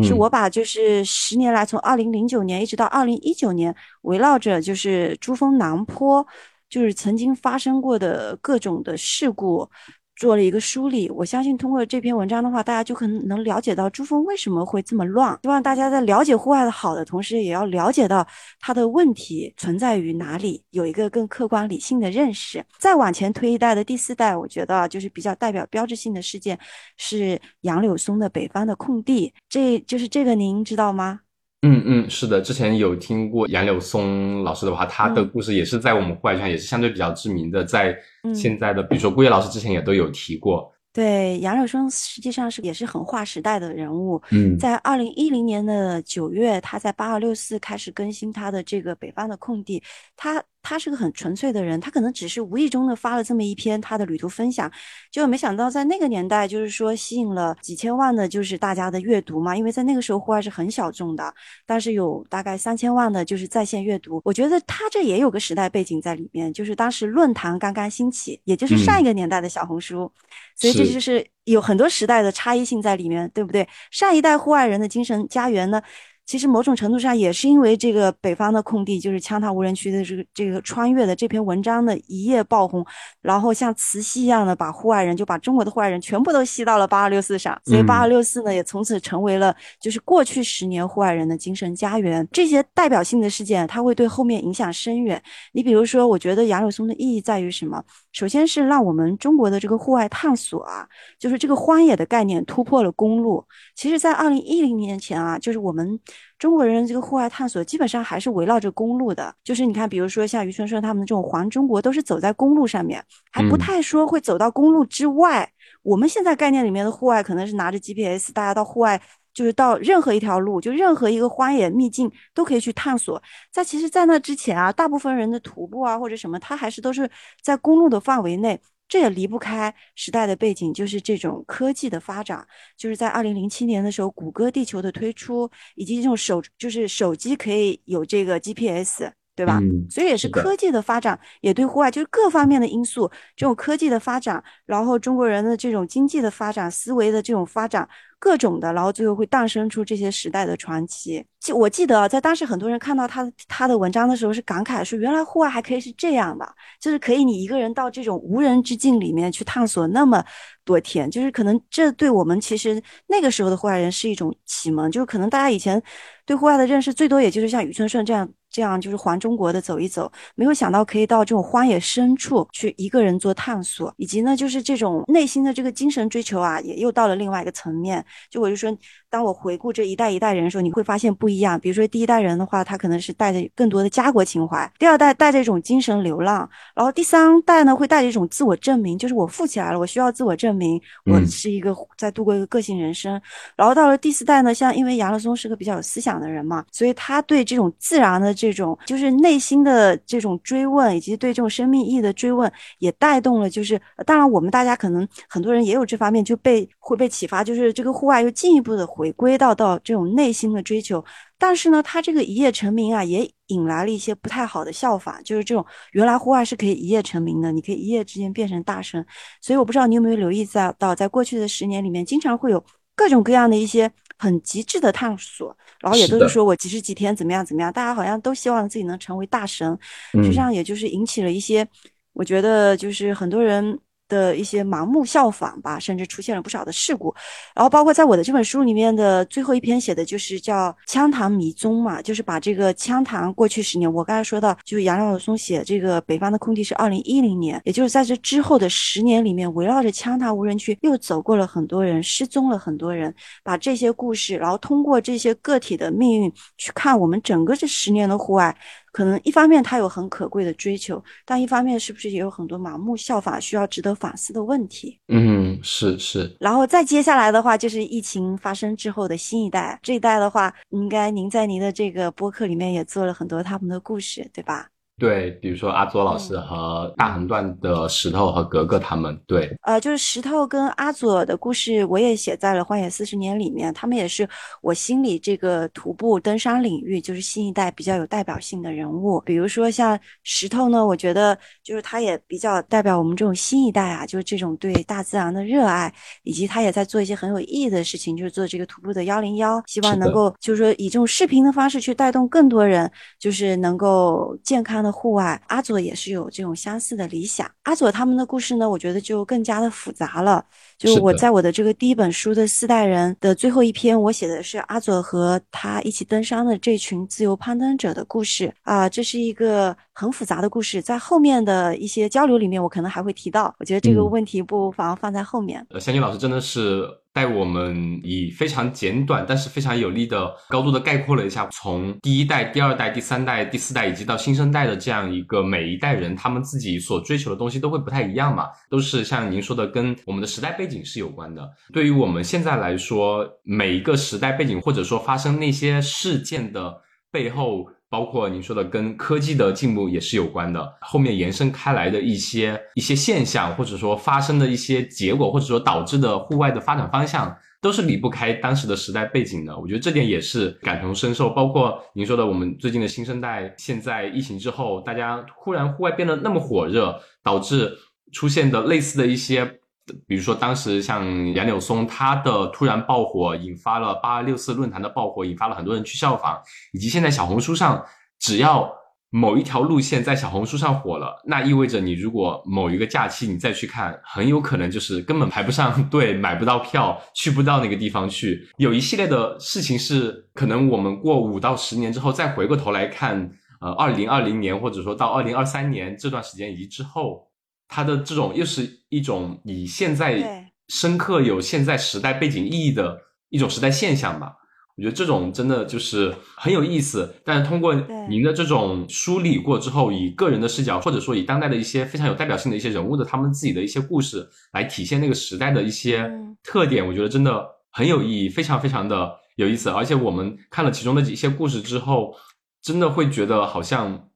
是我把就是十年来从二零零九年一直到二零一九年，围绕着就是珠峰南坡。就是曾经发生过的各种的事故，做了一个梳理。我相信通过这篇文章的话，大家就可能能了解到珠峰为什么会这么乱。希望大家在了解户外的好的同时，也要了解到它的问题存在于哪里，有一个更客观理性的认识。再往前推一代的第四代，我觉得就是比较代表标志性的事件是杨柳松的北方的空地。这就是这个，您知道吗？嗯嗯，是的，之前有听过杨柳松老师的话，他的故事也是在我们户外圈也是相对比较知名的，在现在的比如说顾叶老师之前也都有提过。对，杨柳松实际上是也是很划时代的人物。嗯，在二零一零年的九月，他在八二六四开始更新他的这个北方的空地。他他是个很纯粹的人，他可能只是无意中的发了这么一篇他的旅途分享，结果没想到在那个年代，就是说吸引了几千万的，就是大家的阅读嘛。因为在那个时候户外是很小众的，但是有大概三千万的，就是在线阅读。我觉得他这也有个时代背景在里面，就是当时论坛刚刚兴起，也就是上一个年代的小红书。所以这就是有很多时代的差异性在里面，对不对？上一代户外人的精神家园呢？其实某种程度上也是因为这个北方的空地，就是羌塘无人区的这个这个穿越的这篇文章的一夜爆红，然后像磁吸一样的把户外人就把中国的户外人全部都吸到了八二六四上，所以八二六四呢也从此成为了就是过去十年户外人的精神家园。这些代表性的事件，它会对后面影响深远。你比如说，我觉得杨柳松的意义在于什么？首先是让我们中国的这个户外探索啊，就是这个荒野的概念突破了公路。其实，在二零一零年前啊，就是我们。中国人这个户外探索基本上还是围绕着公路的，就是你看，比如说像于春顺他们这种环中国，都是走在公路上面，还不太说会走到公路之外。我们现在概念里面的户外，可能是拿着 GPS，大家到户外就是到任何一条路，就任何一个荒野秘境都可以去探索。在其实，在那之前啊，大部分人的徒步啊或者什么，他还是都是在公路的范围内。这也离不开时代的背景，就是这种科技的发展。就是在二零零七年的时候，谷歌地球的推出，以及这种手就是手机可以有这个 GPS，对吧？所以也是科技的发展，也对户外就是各方面的因素，这种科技的发展，然后中国人的这种经济的发展、思维的这种发展。各种的，然后最后会诞生出这些时代的传奇。记我记得，在当时很多人看到他他的文章的时候，是感慨说，原来户外还可以是这样的，就是可以你一个人到这种无人之境里面去探索那么多天，就是可能这对我们其实那个时候的户外人是一种启蒙，就是可能大家以前对户外的认识最多也就是像雨村顺这样。这样就是环中国的走一走，没有想到可以到这种荒野深处去一个人做探索，以及呢，就是这种内心的这个精神追求啊，也又到了另外一个层面。就我就说。当我回顾这一代一代人的时候，你会发现不一样。比如说第一代人的话，他可能是带着更多的家国情怀；第二代带着一种精神流浪；然后第三代呢，会带着一种自我证明，就是我富起来了，我需要自我证明，我是一个在度过一个个性人生。然后到了第四代呢，像因为杨乐松是个比较有思想的人嘛，所以他对这种自然的这种就是内心的这种追问，以及对这种生命意义的追问，也带动了。就是当然，我们大家可能很多人也有这方面就被会被启发，就是这个户外又进一步的。回归到到这种内心的追求，但是呢，他这个一夜成名啊，也引来了一些不太好的效法，就是这种原来户外是可以一夜成名的，你可以一夜之间变成大神。所以我不知道你有没有留意在到在过去的十年里面，经常会有各种各样的一些很极致的探索，然后也都是说我几十几天怎么样怎么样，大家好像都希望自己能成为大神，实际上也就是引起了一些，我觉得就是很多人。的一些盲目效仿吧，甚至出现了不少的事故。然后，包括在我的这本书里面的最后一篇写的就是叫《羌塘迷踪》嘛，就是把这个羌塘过去十年，我刚才说到，就是杨柳松写这个北方的空地是二零一零年，也就是在这之后的十年里面，围绕着羌塘无人区又走过了很多人，失踪了很多人，把这些故事，然后通过这些个体的命运去看我们整个这十年的户外。可能一方面他有很可贵的追求，但一方面是不是也有很多盲目效法需要值得反思的问题？嗯，是是。然后再接下来的话，就是疫情发生之后的新一代，这一代的话，应该您在您的这个播客里面也做了很多他们的故事，对吧？对，比如说阿佐老师和大横断的石头和格格他们，对，呃，就是石头跟阿佐的故事，我也写在了《荒野四十年》里面。他们也是我心里这个徒步登山领域，就是新一代比较有代表性的人物。比如说像石头呢，我觉得就是他也比较代表我们这种新一代啊，就是这种对大自然的热爱，以及他也在做一些很有意义的事情，就是做这个徒步的幺零幺，希望能够就是说以这种视频的方式去带动更多人，就是能够健康。户外，阿佐也是有这种相似的理想。阿佐他们的故事呢，我觉得就更加的复杂了。就我在我的这个第一本书的四代人的最后一篇，我写的是阿佐和他一起登山的这群自由攀登者的故事啊，这是一个很复杂的故事，在后面的一些交流里面，我可能还会提到。我觉得这个问题不妨放在后面。呃，香君老师真的是。带我们以非常简短但是非常有力的高度的概括了一下，从第一代、第二代、第三代、第四代以及到新生代的这样一个每一代人，他们自己所追求的东西都会不太一样嘛，都是像您说的，跟我们的时代背景是有关的。对于我们现在来说，每一个时代背景或者说发生那些事件的背后。包括您说的跟科技的进步也是有关的，后面延伸开来的一些一些现象，或者说发生的一些结果，或者说导致的户外的发展方向，都是离不开当时的时代背景的。我觉得这点也是感同身受。包括您说的，我们最近的新生代，现在疫情之后，大家忽然户外变得那么火热，导致出现的类似的一些。比如说，当时像杨柳松，他的突然爆火，引发了八六四论坛的爆火，引发了很多人去效仿。以及现在小红书上，只要某一条路线在小红书上火了，那意味着你如果某一个假期你再去看，很有可能就是根本排不上 队，买不到票，去不到那个地方去。有一系列的事情是，可能我们过五到十年之后再回过头来看，呃，二零二零年或者说到二零二三年这段时间以及之后。它的这种又是一种以现在深刻有现在时代背景意义的一种时代现象吧。我觉得这种真的就是很有意思。但是通过您的这种梳理过之后，以个人的视角，或者说以当代的一些非常有代表性的一些人物的他们自己的一些故事来体现那个时代的一些特点，我觉得真的很有意义，非常非常的有意思。而且我们看了其中的一些故事之后，真的会觉得好像，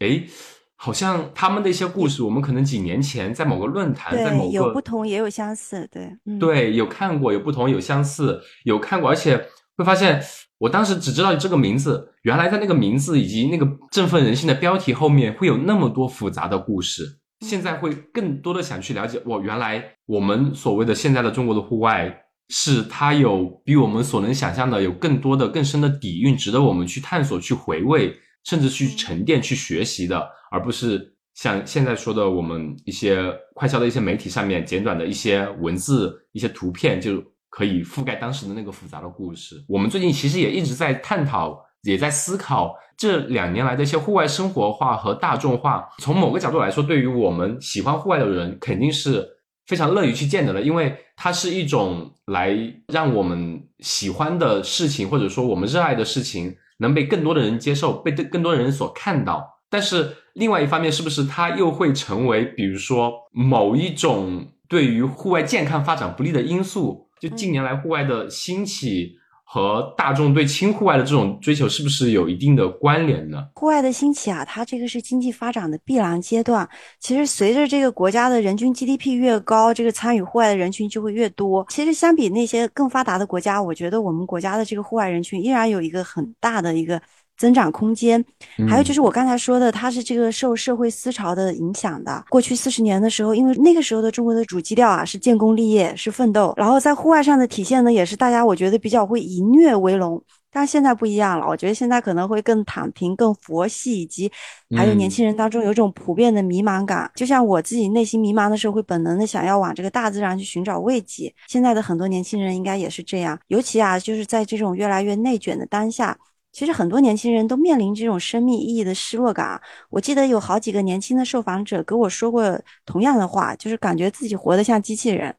哎。好像他们的一些故事，我们可能几年前在某个论坛，在某个有不同也有相似，对，对，有看过，有不同，有相似，有看过，而且会发现，我当时只知道这个名字，原来在那个名字以及那个振奋人心的标题后面会有那么多复杂的故事。现在会更多的想去了解，我原来我们所谓的现在的中国的户外，是它有比我们所能想象的有更多的更深的底蕴，值得我们去探索、去回味。甚至去沉淀、去学习的，而不是像现在说的，我们一些快消的一些媒体上面简短的一些文字、一些图片就可以覆盖当时的那个复杂的故事。我们最近其实也一直在探讨，也在思考这两年来的一些户外生活化和大众化。从某个角度来说，对于我们喜欢户外的人，肯定是非常乐于去见的了，因为它是一种来让我们喜欢的事情，或者说我们热爱的事情。能被更多的人接受，被更多的人所看到，但是另外一方面，是不是它又会成为，比如说某一种对于户外健康发展不利的因素？就近年来户外的兴起。和大众对轻户外的这种追求是不是有一定的关联呢？户外的兴起啊，它这个是经济发展的必然阶段。其实随着这个国家的人均 GDP 越高，这个参与户外的人群就会越多。其实相比那些更发达的国家，我觉得我们国家的这个户外人群依然有一个很大的一个。增长空间，还有就是我刚才说的，它是这个受社会思潮的影响的。过去四十年的时候，因为那个时候的中国的主基调啊是建功立业，是奋斗，然后在户外上的体现呢，也是大家我觉得比较会以虐为荣。但是现在不一样了，我觉得现在可能会更躺平、更佛系，以及还有年轻人当中有种普遍的迷茫感。就像我自己内心迷茫的时候，会本能的想要往这个大自然去寻找慰藉。现在的很多年轻人应该也是这样，尤其啊，就是在这种越来越内卷的当下。其实很多年轻人都面临这种生命意义的失落感。我记得有好几个年轻的受访者跟我说过同样的话，就是感觉自己活得像机器人，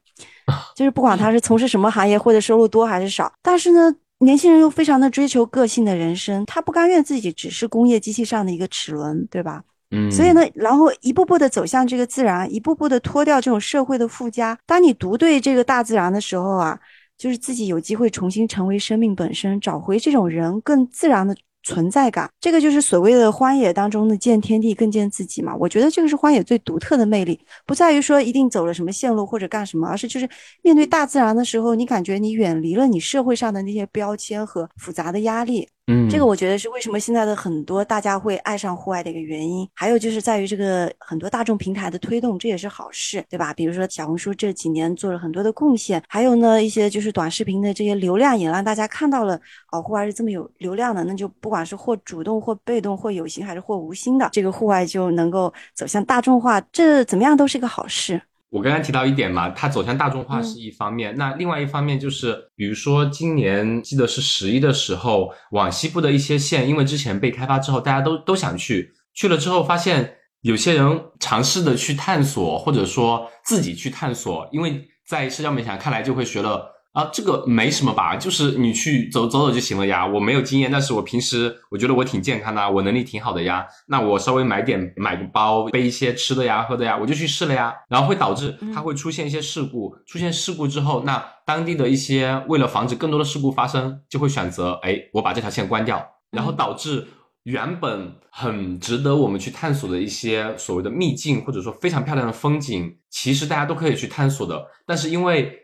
就是不管他是从事什么行业或者收入多还是少，但是呢，年轻人又非常的追求个性的人生，他不甘愿自己只是工业机器上的一个齿轮，对吧？嗯，所以呢，然后一步步的走向这个自然，一步步的脱掉这种社会的附加。当你读对这个大自然的时候啊。就是自己有机会重新成为生命本身，找回这种人更自然的存在感。这个就是所谓的荒野当中的见天地，更见自己嘛。我觉得这个是荒野最独特的魅力，不在于说一定走了什么线路或者干什么，而是就是面对大自然的时候，你感觉你远离了你社会上的那些标签和复杂的压力。嗯，这个我觉得是为什么现在的很多大家会爱上户外的一个原因。还有就是在于这个很多大众平台的推动，这也是好事，对吧？比如说小红书这几年做了很多的贡献，还有呢一些就是短视频的这些流量也让大家看到了哦，户外是这么有流量的，那就不管是或主动或被动或有心还是或无心的，这个户外就能够走向大众化，这怎么样都是一个好事。我刚刚提到一点嘛，它走向大众化是一方面，那另外一方面就是，比如说今年记得是十一的时候，往西部的一些县，因为之前被开发之后，大家都都想去，去了之后发现有些人尝试的去探索，或者说自己去探索，因为在社交媒体上看来就会觉得啊，这个没什么吧，就是你去走走走就行了呀。我没有经验，但是我平时我觉得我挺健康的，我能力挺好的呀。那我稍微买点买个包，背一些吃的呀、喝的呀，我就去试了呀。然后会导致它会出现一些事故，出现事故之后，那当地的一些为了防止更多的事故发生，就会选择哎，我把这条线关掉，然后导致原本很值得我们去探索的一些所谓的秘境，或者说非常漂亮的风景，其实大家都可以去探索的，但是因为。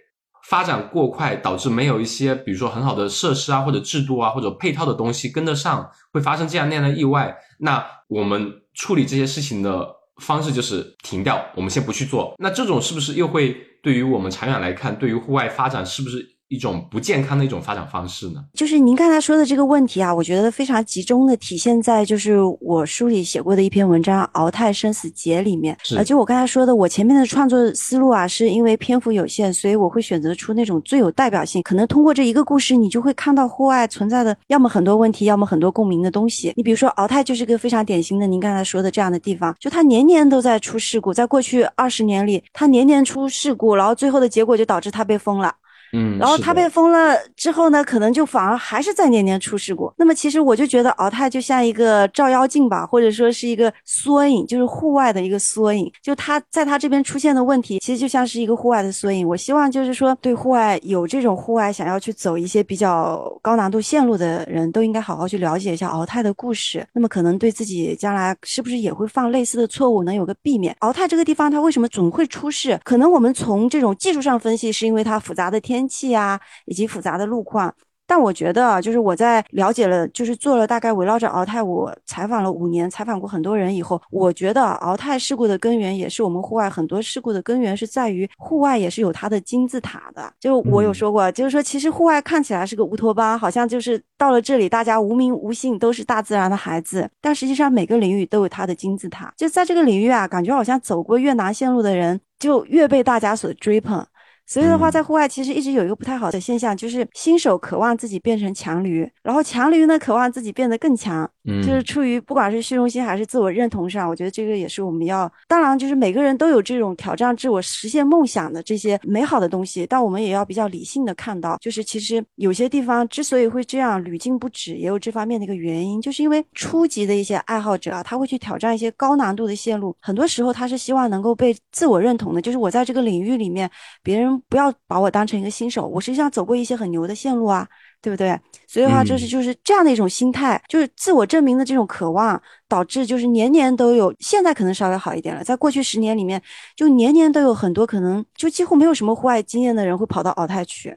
发展过快，导致没有一些，比如说很好的设施啊，或者制度啊，或者配套的东西跟得上，会发生这样那样的意外。那我们处理这些事情的方式就是停掉，我们先不去做。那这种是不是又会对于我们长远来看，对于户外发展是不是？一种不健康的一种发展方式呢？就是您刚才说的这个问题啊，我觉得非常集中的体现在就是我书里写过的一篇文章《敖泰生死劫》里面。是，就我刚才说的，我前面的创作思路啊，是因为篇幅有限，所以我会选择出那种最有代表性，可能通过这一个故事，你就会看到户外存在的要么很多问题，要么很多共鸣的东西。你比如说敖泰就是个非常典型的您刚才说的这样的地方，就他年年都在出事故，在过去二十年里，他年年出事故，然后最后的结果就导致他被封了。嗯，然后他被封了之后呢，可能就反而还是在年年出事故。那么其实我就觉得敖泰就像一个照妖镜吧，或者说是一个缩影，就是户外的一个缩影。就他在他这边出现的问题，其实就像是一个户外的缩影。我希望就是说，对户外有这种户外想要去走一些比较高难度线路的人，都应该好好去了解一下敖泰的故事。那么可能对自己将来是不是也会犯类似的错误，能有个避免。敖泰这个地方它为什么总会出事？可能我们从这种技术上分析，是因为它复杂的天。天气啊，以及复杂的路况。但我觉得，就是我在了解了，就是做了大概围绕着敖泰，我采访了五年，采访过很多人以后，我觉得敖泰事故的根源也是我们户外很多事故的根源是在于户外也是有它的金字塔的。就我有说过，就是说其实户外看起来是个乌托邦，好像就是到了这里大家无名无姓，都是大自然的孩子。但实际上每个领域都有它的金字塔。就在这个领域啊，感觉好像走过越南线路的人就越被大家所追捧。所以的话，在户外其实一直有一个不太好的现象，就是新手渴望自己变成强驴，然后强驴呢渴望自己变得更强，就是出于不管是虚荣心还是自我认同上，我觉得这个也是我们要。当然，就是每个人都有这种挑战自我、实现梦想的这些美好的东西，但我们也要比较理性的看到，就是其实有些地方之所以会这样屡禁不止，也有这方面的一个原因，就是因为初级的一些爱好者啊，他会去挑战一些高难度的线路，很多时候他是希望能够被自我认同的，就是我在这个领域里面，别人。不要把我当成一个新手，我实际上走过一些很牛的线路啊，对不对？所以的话，就是就是这样的一种心态，就是自我证明的这种渴望，导致就是年年都有。现在可能稍微好一点了，在过去十年里面，就年年都有很多可能就几乎没有什么户外经验的人会跑到敖泰去。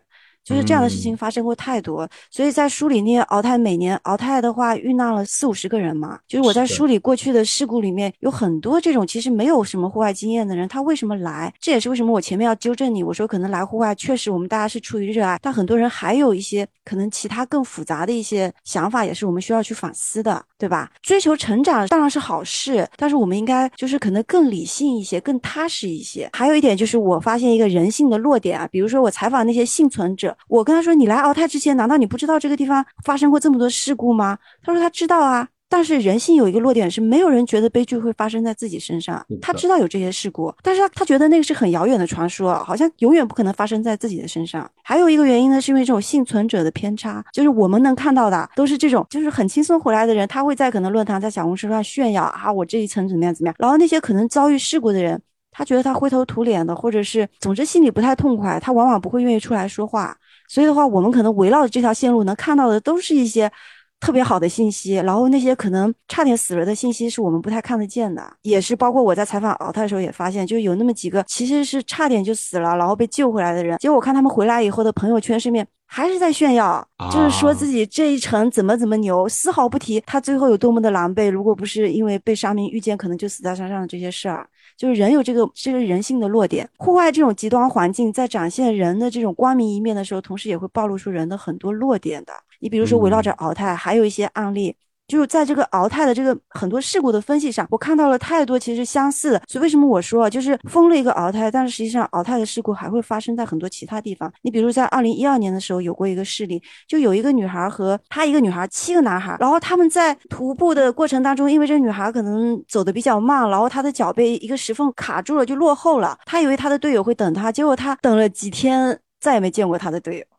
就是这样的事情发生过太多，所以在书里那敖泰每年敖泰的话遇难了四五十个人嘛。就是我在书里过去的事故里面有很多这种其实没有什么户外经验的人，他为什么来？这也是为什么我前面要纠正你，我说可能来户外确实我们大家是出于热爱，但很多人还有一些可能其他更复杂的一些想法，也是我们需要去反思的，对吧？追求成长当然是好事，但是我们应该就是可能更理性一些，更踏实一些。还有一点就是我发现一个人性的弱点啊，比如说我采访那些幸存者。我跟他说：“你来敖泰之前，难道你不知道这个地方发生过这么多事故吗？”他说：“他知道啊，但是人性有一个弱点是，没有人觉得悲剧会发生在自己身上。他知道有这些事故，但是他他觉得那个是很遥远的传说，好像永远不可能发生在自己的身上。还有一个原因呢，是因为这种幸存者的偏差，就是我们能看到的都是这种，就是很轻松回来的人，他会在可能论坛、在小红书上炫耀啊，我这一层怎么样怎么样。然后那些可能遭遇事故的人。”他觉得他灰头土脸的，或者是总之心里不太痛快，他往往不会愿意出来说话。所以的话，我们可能围绕着这条线路能看到的都是一些特别好的信息，然后那些可能差点死了的信息是我们不太看得见的。也是包括我在采访敖泰的时候也发现，就有那么几个其实是差点就死了，然后被救回来的人。结果我看他们回来以后的朋友圈上面还是在炫耀，就是说自己这一程怎么怎么牛，丝毫不提他最后有多么的狼狈。如果不是因为被伤民遇见，可能就死在山上的这些事儿。就是人有这个这个人性的弱点，户外这种极端环境在展现人的这种光明一面的时候，同时也会暴露出人的很多弱点的。你比如说围绕着敖泰，还有一些案例。就是在这个敖泰的这个很多事故的分析上，我看到了太多其实相似的。所以为什么我说就是封了一个敖泰，但是实际上敖泰的事故还会发生在很多其他地方。你比如在二零一二年的时候有过一个事例，就有一个女孩和她一个女孩七个男孩，然后他们在徒步的过程当中，因为这女孩可能走的比较慢，然后她的脚被一个石缝卡住了，就落后了。她以为她的队友会等她，结果她等了几天。再也没见过他的队友，啊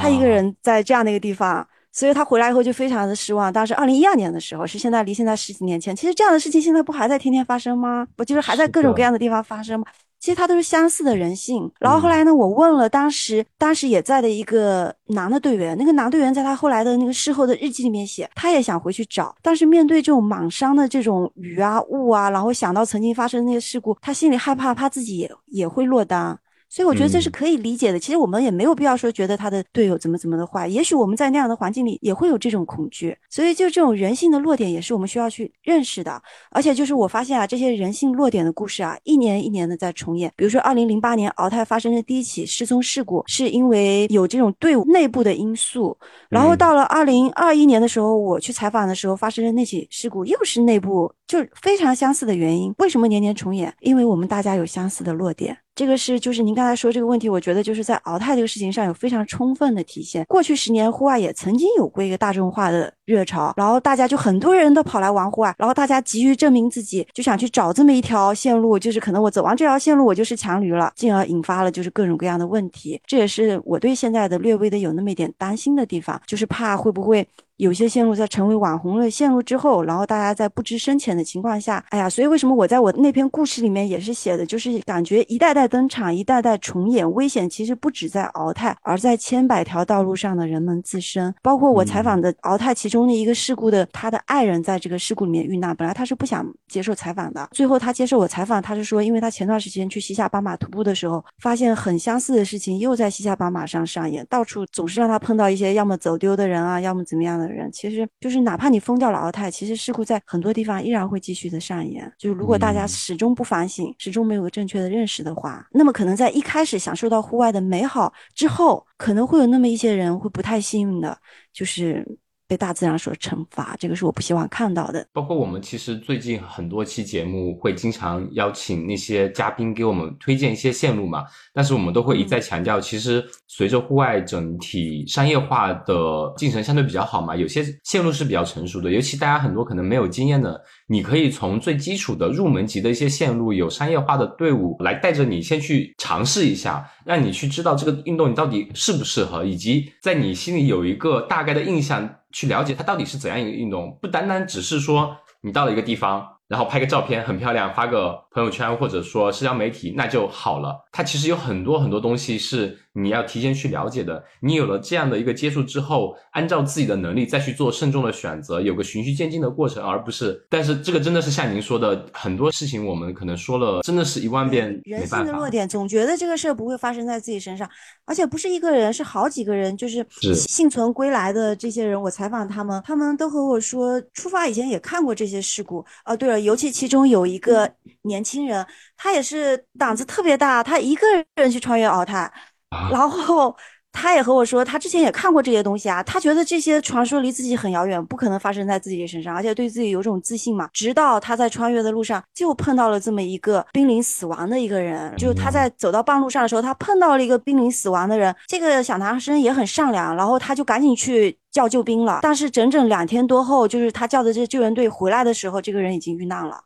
他一个人在这样的一个地方。所以他回来以后就非常的失望。当时二零一二年的时候，是现在离现在十几年前。其实这样的事情现在不还在天天发生吗？不就是还在各种各样的地方发生吗？其实它都是相似的人性。然后后来呢，我问了当时当时也在的一个男的队员，那个男队员在他后来的那个事后的日记里面写，他也想回去找，但是面对这种莽伤的这种雨啊雾啊，然后想到曾经发生的那些事故，他心里害怕，怕自己也也会落单。所以我觉得这是可以理解的。其实我们也没有必要说觉得他的队友怎么怎么的坏，也许我们在那样的环境里也会有这种恐惧。所以就这种人性的弱点也是我们需要去认识的。而且就是我发现啊，这些人性弱点的故事啊，一年一年的在重演。比如说二零零八年敖泰发生的第一起失踪事故，是因为有这种队伍内部的因素。然后到了二零二一年的时候，我去采访的时候发生的那起事故，又是内部就非常相似的原因。为什么年年重演？因为我们大家有相似的弱点。这个是就是您刚才说这个问题，我觉得就是在敖泰这个事情上有非常充分的体现。过去十年，户外也曾经有过一个大众化的热潮，然后大家就很多人都跑来玩户外，然后大家急于证明自己，就想去找这么一条线路，就是可能我走完这条线路，我就是强驴了，进而引发了就是各种各样的问题。这也是我对现在的略微的有那么一点担心的地方，就是怕会不会。有些线路在成为网红的线路之后，然后大家在不知深浅的情况下，哎呀，所以为什么我在我那篇故事里面也是写的，就是感觉一代代登场，一代代重演，危险其实不止在敖泰，而在千百条道路上的人们自身。包括我采访的敖泰其中的一个事故的，他的爱人在这个事故里面遇难，本来他是不想接受采访的，最后他接受我采访，他是说，因为他前段时间去西夏巴马徒步的时候，发现很相似的事情又在西夏巴马上上演，到处总是让他碰到一些要么走丢的人啊，要么怎么样的人，其实就是哪怕你封掉了敖泰，其实事故在很多地方依然会继续的上演。就是如果大家始终不反省，始终没有个正确的认识的话，那么可能在一开始享受到户外的美好之后，可能会有那么一些人会不太幸运的，就是。被大自然所惩罚，这个是我不希望看到的。包括我们其实最近很多期节目会经常邀请那些嘉宾给我们推荐一些线路嘛，但是我们都会一再强调，其实随着户外整体商业化的进程相对比较好嘛，有些线路是比较成熟的，尤其大家很多可能没有经验的，你可以从最基础的入门级的一些线路，有商业化的队伍来带着你先去尝试一下，让你去知道这个运动你到底适不适合，以及在你心里有一个大概的印象。去了解它到底是怎样一个运动，不单单只是说你到了一个地方，然后拍个照片很漂亮，发个朋友圈或者说社交媒体那就好了。它其实有很多很多东西是你要提前去了解的。你有了这样的一个接触之后，按照自己的能力再去做慎重的选择，有个循序渐进的过程，而不是。但是这个真的是像您说的，很多事情我们可能说了，真的是一万遍人。性的弱点，总觉得这个事儿不会发生在自己身上，而且不是一个人，是好几个人，就是是幸存归来的这些人。我采访他们，他们都和我说，出发以前也看过这些事故。哦，对了，尤其其中有一个年轻人，他也是胆子特别大，他一个人去穿越敖泰，然后。他也和我说，他之前也看过这些东西啊，他觉得这些传说离自己很遥远，不可能发生在自己身上，而且对自己有种自信嘛。直到他在穿越的路上，就碰到了这么一个濒临死亡的一个人，就他在走到半路上的时候，他碰到了一个濒临死亡的人。这个小男生也很善良，然后他就赶紧去叫救兵了。但是整整两天多后，就是他叫的这救援队回来的时候，这个人已经遇难了。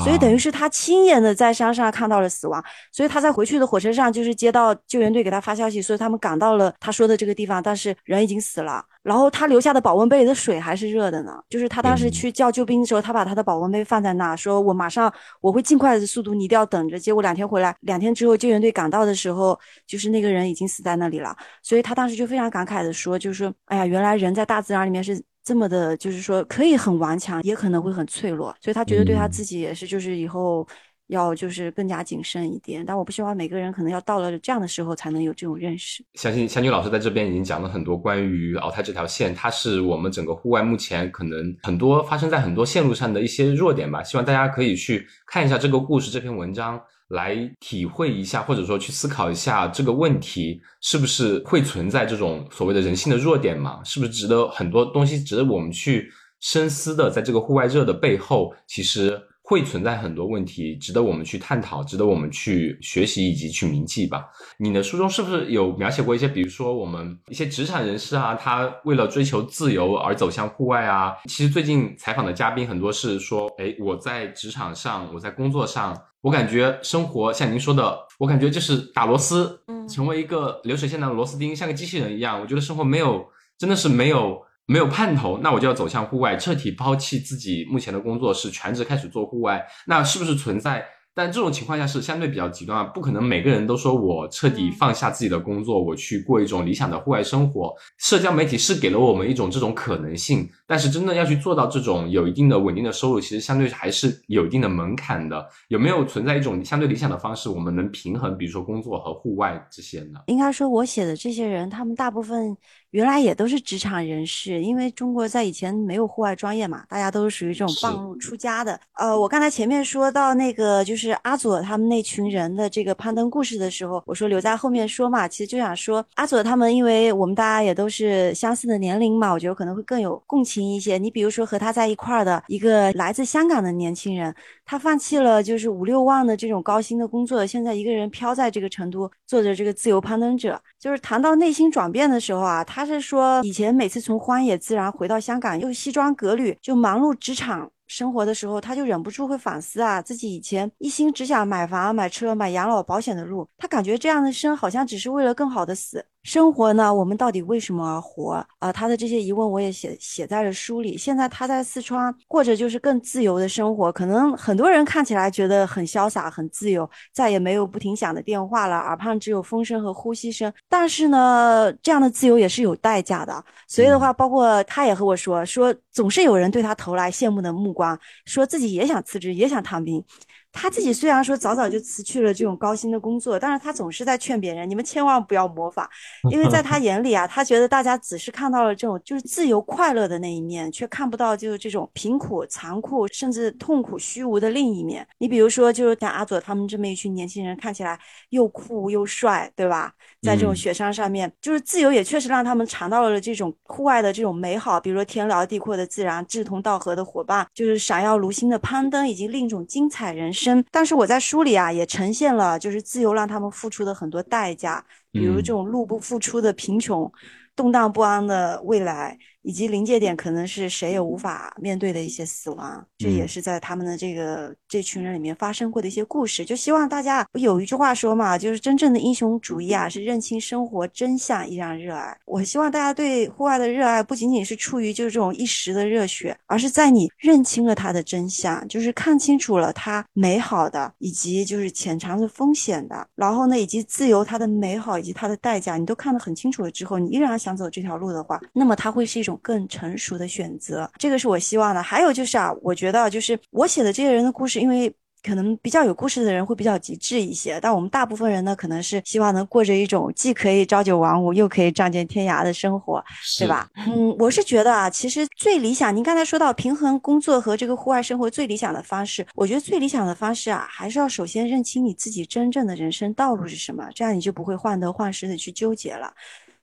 所以等于是他亲眼的在山上看到了死亡，所以他在回去的火车上就是接到救援队给他发消息，所以他们赶到了他说的这个地方，但是人已经死了。然后他留下的保温杯里的水还是热的呢，就是他当时去叫救兵的时候，他把他的保温杯放在那，说我马上我会尽快的速度，你一定要等着。结果两天回来，两天之后救援队赶到的时候，就是那个人已经死在那里了。所以他当时就非常感慨的说，就是说，哎呀，原来人在大自然里面是。这么的，就是说可以很顽强，也可能会很脆弱，所以他觉得对他自己也是，就是以后要就是更加谨慎一点。但我不希望每个人可能要到了这样的时候才能有这种认识。相信香君老师在这边已经讲了很多关于敖泰这条线，它是我们整个户外目前可能很多发生在很多线路上的一些弱点吧。希望大家可以去看一下这个故事这篇文章。来体会一下，或者说去思考一下这个问题，是不是会存在这种所谓的人性的弱点嘛？是不是值得很多东西值得我们去深思的？在这个户外热的背后，其实会存在很多问题，值得我们去探讨，值得我们去学习以及去铭记吧。你的书中是不是有描写过一些，比如说我们一些职场人士啊，他为了追求自由而走向户外啊？其实最近采访的嘉宾很多是说，哎，我在职场上，我在工作上，我感觉生活像您说的，我感觉就是打螺丝，成为一个流水线的螺丝钉，像个机器人一样。我觉得生活没有，真的是没有。没有盼头，那我就要走向户外，彻底抛弃自己目前的工作，是全职开始做户外。那是不是存在？但这种情况下是相对比较极端，不可能每个人都说我彻底放下自己的工作，我去过一种理想的户外生活。社交媒体是给了我们一种这种可能性，但是真的要去做到这种有一定的稳定的收入，其实相对还是有一定的门槛的。有没有存在一种相对理想的方式，我们能平衡，比如说工作和户外这些呢？应该说，我写的这些人，他们大部分原来也都是职场人士，因为中国在以前没有户外专业嘛，大家都是属于这种半路出家的。呃，我刚才前面说到那个就是。阿佐他们那群人的这个攀登故事的时候，我说留在后面说嘛，其实就想说阿佐他们，因为我们大家也都是相似的年龄嘛，我觉得可能会更有共情一些。你比如说和他在一块儿的一个来自香港的年轻人，他放弃了就是五六万的这种高薪的工作，现在一个人飘在这个成都，做着这个自由攀登者。就是谈到内心转变的时候啊，他他是说以前每次从荒野自然回到香港，又西装革履，就忙碌职场。生活的时候，他就忍不住会反思啊，自己以前一心只想买房、买车、买养老保险的路，他感觉这样的生好像只是为了更好的死。生活呢？我们到底为什么而活啊？他的这些疑问我也写写在了书里。现在他在四川过着就是更自由的生活，可能很多人看起来觉得很潇洒、很自由，再也没有不停响的电话了，耳畔只有风声和呼吸声。但是呢，这样的自由也是有代价的。所以的话，包括他也和我说，说总是有人对他投来羡慕的目光，说自己也想辞职，也想躺平。他自己虽然说早早就辞去了这种高薪的工作，但是他总是在劝别人：你们千万不要模仿，因为在 他眼里啊，他觉得大家只是看到了这种就是自由快乐的那一面，却看不到就是这种贫苦、残酷，甚至痛苦、虚无的另一面。你比如说，就是像阿佐他们这么一群年轻人，看起来又酷又帅，对吧？在这种雪山上面，就是自由也确实让他们尝到了这种户外的这种美好，比如说天辽地阔的自然、志同道合的伙伴，就是闪耀如星的攀登，以及另一种精彩人生。但是我在书里啊，也呈现了就是自由让他们付出的很多代价，比如这种入不敷出的贫穷。动荡不安的未来，以及临界点可能是谁也无法面对的一些死亡，这也是在他们的这个这群人里面发生过的一些故事。就希望大家，不有一句话说嘛，就是真正的英雄主义啊，是认清生活真相，依然热爱。我希望大家对户外的热爱，不仅仅是出于就是这种一时的热血，而是在你认清了它的真相，就是看清楚了它美好的，以及就是潜藏着风险的，然后呢，以及自由它的美好以及它的代价，你都看得很清楚了之后，你依然。想走这条路的话，那么它会是一种更成熟的选择，这个是我希望的。还有就是啊，我觉得就是我写的这些人的故事，因为可能比较有故事的人会比较极致一些，但我们大部分人呢，可能是希望能过着一种既可以朝九晚五，又可以仗剑天涯的生活，对吧？嗯，我是觉得啊，其实最理想，您刚才说到平衡工作和这个户外生活最理想的方式，我觉得最理想的方式啊，还是要首先认清你自己真正的人生道路是什么，这样你就不会患得患失的去纠结了。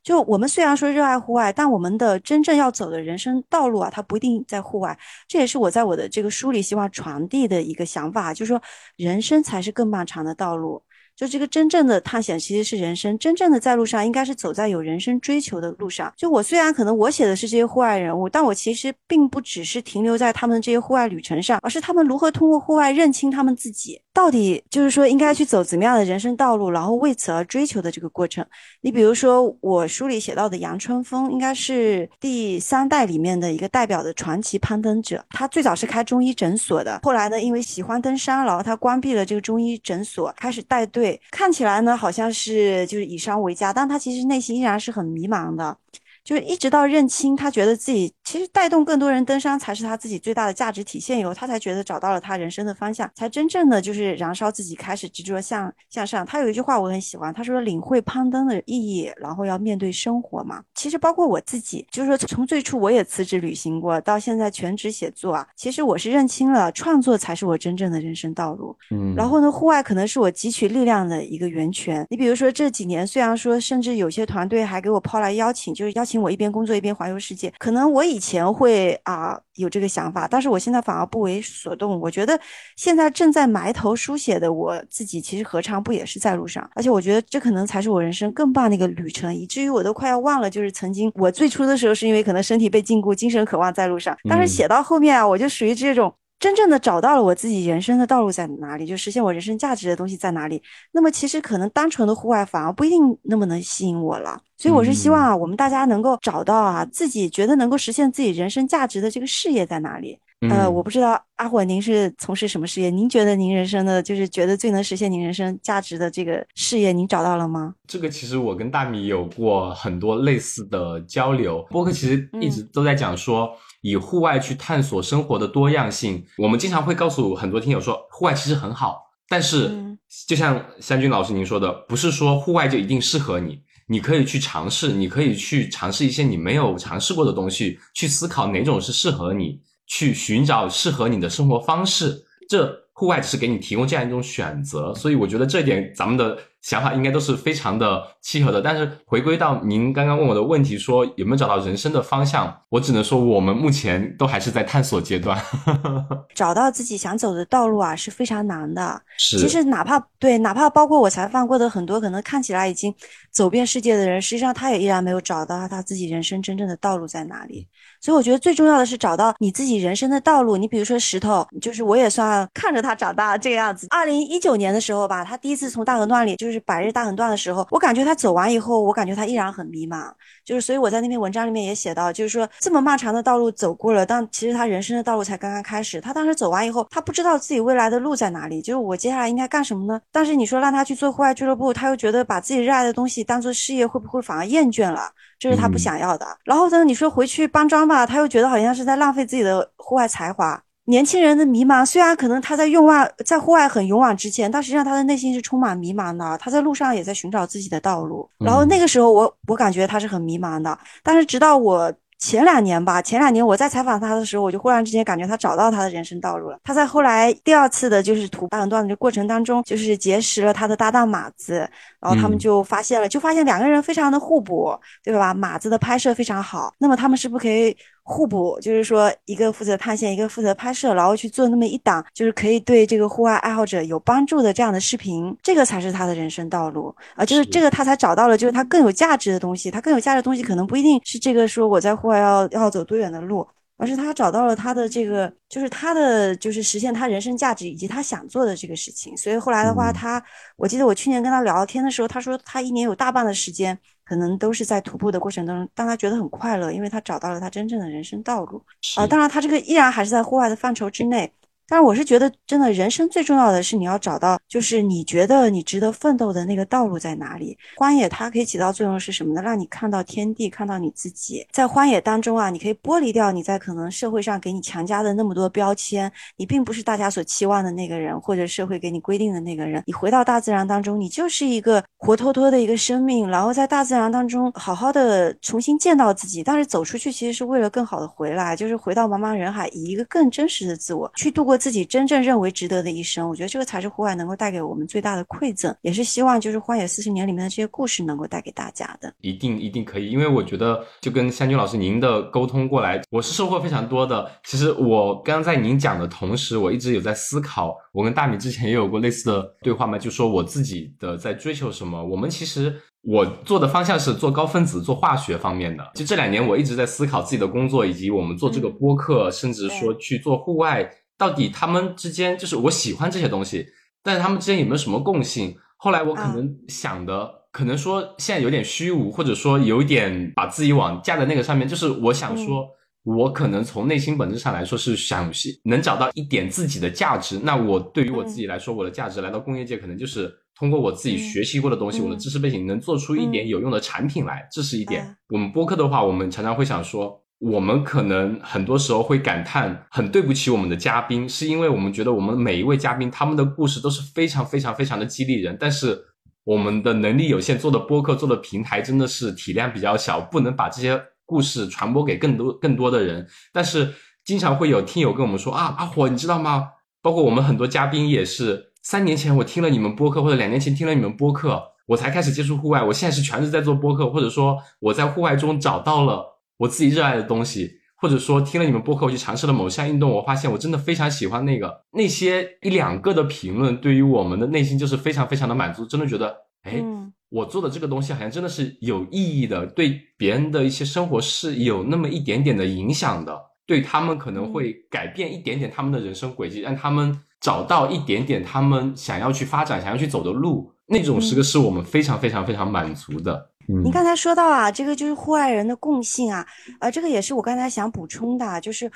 就我们虽然说热爱户外，但我们的真正要走的人生道路啊，它不一定在户外。这也是我在我的这个书里希望传递的一个想法，就是说，人生才是更漫长的道路。就这个真正的探险其实是人生，真正的在路上应该是走在有人生追求的路上。就我虽然可能我写的是这些户外人物，但我其实并不只是停留在他们这些户外旅程上，而是他们如何通过户外认清他们自己，到底就是说应该去走怎么样的人生道路，然后为此而追求的这个过程。你比如说我书里写到的杨春风，应该是第三代里面的一个代表的传奇攀登者。他最早是开中医诊所的，后来呢因为喜欢登山，然后他关闭了这个中医诊所，开始带队。对看起来呢，好像是就是以商为家，但他其实内心依然是很迷茫的。就是一直到认清，他觉得自己其实带动更多人登山才是他自己最大的价值体现以后，他才觉得找到了他人生的方向，才真正的就是燃烧自己，开始执着向向上。他有一句话我很喜欢，他说：“领会攀登的意义，然后要面对生活嘛。”其实包括我自己，就是说从最初我也辞职旅行过，到现在全职写作啊，其实我是认清了创作才是我真正的人生道路。嗯，然后呢，户外可能是我汲取力量的一个源泉。你比如说这几年，虽然说甚至有些团队还给我抛来邀请，就是邀请。我一边工作一边环游世界。可能我以前会啊有这个想法，但是我现在反而不为所动。我觉得现在正在埋头书写的我自己，其实何尝不也是在路上？而且我觉得这可能才是我人生更棒的一个旅程，以至于我都快要忘了，就是曾经我最初的时候是因为可能身体被禁锢，精神渴望在路上，但是写到后面啊，我就属于这种。真正的找到了我自己人生的道路在哪里，就实现我人生价值的东西在哪里。那么其实可能单纯的户外反而不一定那么能吸引我了。所以我是希望啊，我们大家能够找到啊自己觉得能够实现自己人生价值的这个事业在哪里。呃，我不知道阿火您是从事什么事业？您觉得您人生的就是觉得最能实现您人生价值的这个事业，您找到了吗？这个其实我跟大米有过很多类似的交流。播客其实一直都在讲说。以户外去探索生活的多样性，我们经常会告诉很多听友说，户外其实很好。但是，就像湘军老师您说的，不是说户外就一定适合你，你可以去尝试，你可以去尝试一些你没有尝试过的东西，去思考哪种是适合你，去寻找适合你的生活方式。这户外只是给你提供这样一种选择，所以我觉得这一点咱们的。想法应该都是非常的契合的，但是回归到您刚刚问我的问题，说有没有找到人生的方向，我只能说我们目前都还是在探索阶段。找到自己想走的道路啊是非常难的。是，其实哪怕对，哪怕包括我采访过的很多可能看起来已经走遍世界的人，实际上他也依然没有找到他自己人生真正的道路在哪里。所以我觉得最重要的是找到你自己人生的道路。你比如说石头，就是我也算看着他长大这个样子。二零一九年的时候吧，他第一次从大横断里就是。百日大横断的时候，我感觉他走完以后，我感觉他依然很迷茫。就是，所以我在那篇文章里面也写到，就是说这么漫长的道路走过了，但其实他人生的道路才刚刚开始。他当时走完以后，他不知道自己未来的路在哪里，就是我接下来应该干什么呢？但是你说让他去做户外俱乐部，他又觉得把自己热爱的东西当做事业，会不会反而厌倦了？这是他不想要的。然后呢，你说回去搬砖吧，他又觉得好像是在浪费自己的户外才华。年轻人的迷茫，虽然可能他在用外在户外很勇往直前，但实际上他的内心是充满迷茫的。他在路上也在寻找自己的道路。然后那个时候，我我感觉他是很迷茫的。但是直到我前两年吧，前两年我在采访他的时候，我就忽然之间感觉他找到他的人生道路了。他在后来第二次的就是徒步段的过程当中，就是结识了他的搭档马子，然后他们就发现了，就发现两个人非常的互补，对吧？马子的拍摄非常好，那么他们是不是可以？互补就是说，一个负责探险，一个负责拍摄，然后去做那么一档，就是可以对这个户外爱好者有帮助的这样的视频，这个才是他的人生道路啊！就是这个他才找到了，就是他更有价值的东西。他更有价值的东西，可能不一定是这个说我在户外要要走多远的路，而是他找到了他的这个，就是他的就是实现他人生价值以及他想做的这个事情。所以后来的话，他我记得我去年跟他聊天的时候，他说他一年有大半的时间。可能都是在徒步的过程当中，当他觉得很快乐，因为他找到了他真正的人生道路。啊，当然他这个依然还是在户外的范畴之内。但是我是觉得，真的人生最重要的是你要找到，就是你觉得你值得奋斗的那个道路在哪里。荒野它可以起到作用是什么呢？让你看到天地，看到你自己。在荒野当中啊，你可以剥离掉你在可能社会上给你强加的那么多标签，你并不是大家所期望的那个人，或者社会给你规定的那个人。你回到大自然当中，你就是一个活脱脱的一个生命，然后在大自然当中好好的重新见到自己。但是走出去其实是为了更好的回来，就是回到茫茫人海，以一个更真实的自我去度过。自己真正认为值得的一生，我觉得这个才是户外能够带给我们最大的馈赠，也是希望就是《荒野四十年》里面的这些故事能够带给大家的。一定一定可以，因为我觉得就跟湘军老师您的沟通过来，我是收获非常多的。其实我刚刚在您讲的同时，我一直有在思考，我跟大米之前也有过类似的对话嘛，就说我自己的在追求什么。我们其实我做的方向是做高分子、做化学方面的。就这两年，我一直在思考自己的工作，以及我们做这个播客，甚至说去做户外。到底他们之间就是我喜欢这些东西，但是他们之间有没有什么共性？后来我可能想的，可能说现在有点虚无，或者说有点把自己往架在那个上面。就是我想说，我可能从内心本质上来说是想能找到一点自己的价值。那我对于我自己来说，我的价值来到工业界，可能就是通过我自己学习过的东西，我的知识背景，能做出一点有用的产品来。这是一点。我们播客的话，我们常常会想说。我们可能很多时候会感叹很对不起我们的嘉宾，是因为我们觉得我们每一位嘉宾他们的故事都是非常非常非常的激励人，但是我们的能力有限，做的播客做的平台真的是体量比较小，不能把这些故事传播给更多更多的人。但是经常会有听友跟我们说啊，阿火，你知道吗？包括我们很多嘉宾也是，三年前我听了你们播客，或者两年前听了你们播客，我才开始接触户外，我现在是全职在做播客，或者说我在户外中找到了我自己热爱的东西，或者说听了你们播客，我去尝试了某项运动，我发现我真的非常喜欢那个。那些一两个的评论，对于我们的内心就是非常非常的满足，真的觉得，哎，嗯我做的这个东西好像真的是有意义的，对别人的一些生活是有那么一点点的影响的，对他们可能会改变一点点他们的人生轨迹，让他们找到一点点他们想要去发展、想要去走的路，那种时刻是我们非常非常非常满足的。您刚才说到啊，这个就是户外人的共性啊，呃，这个也是我刚才想补充的，就是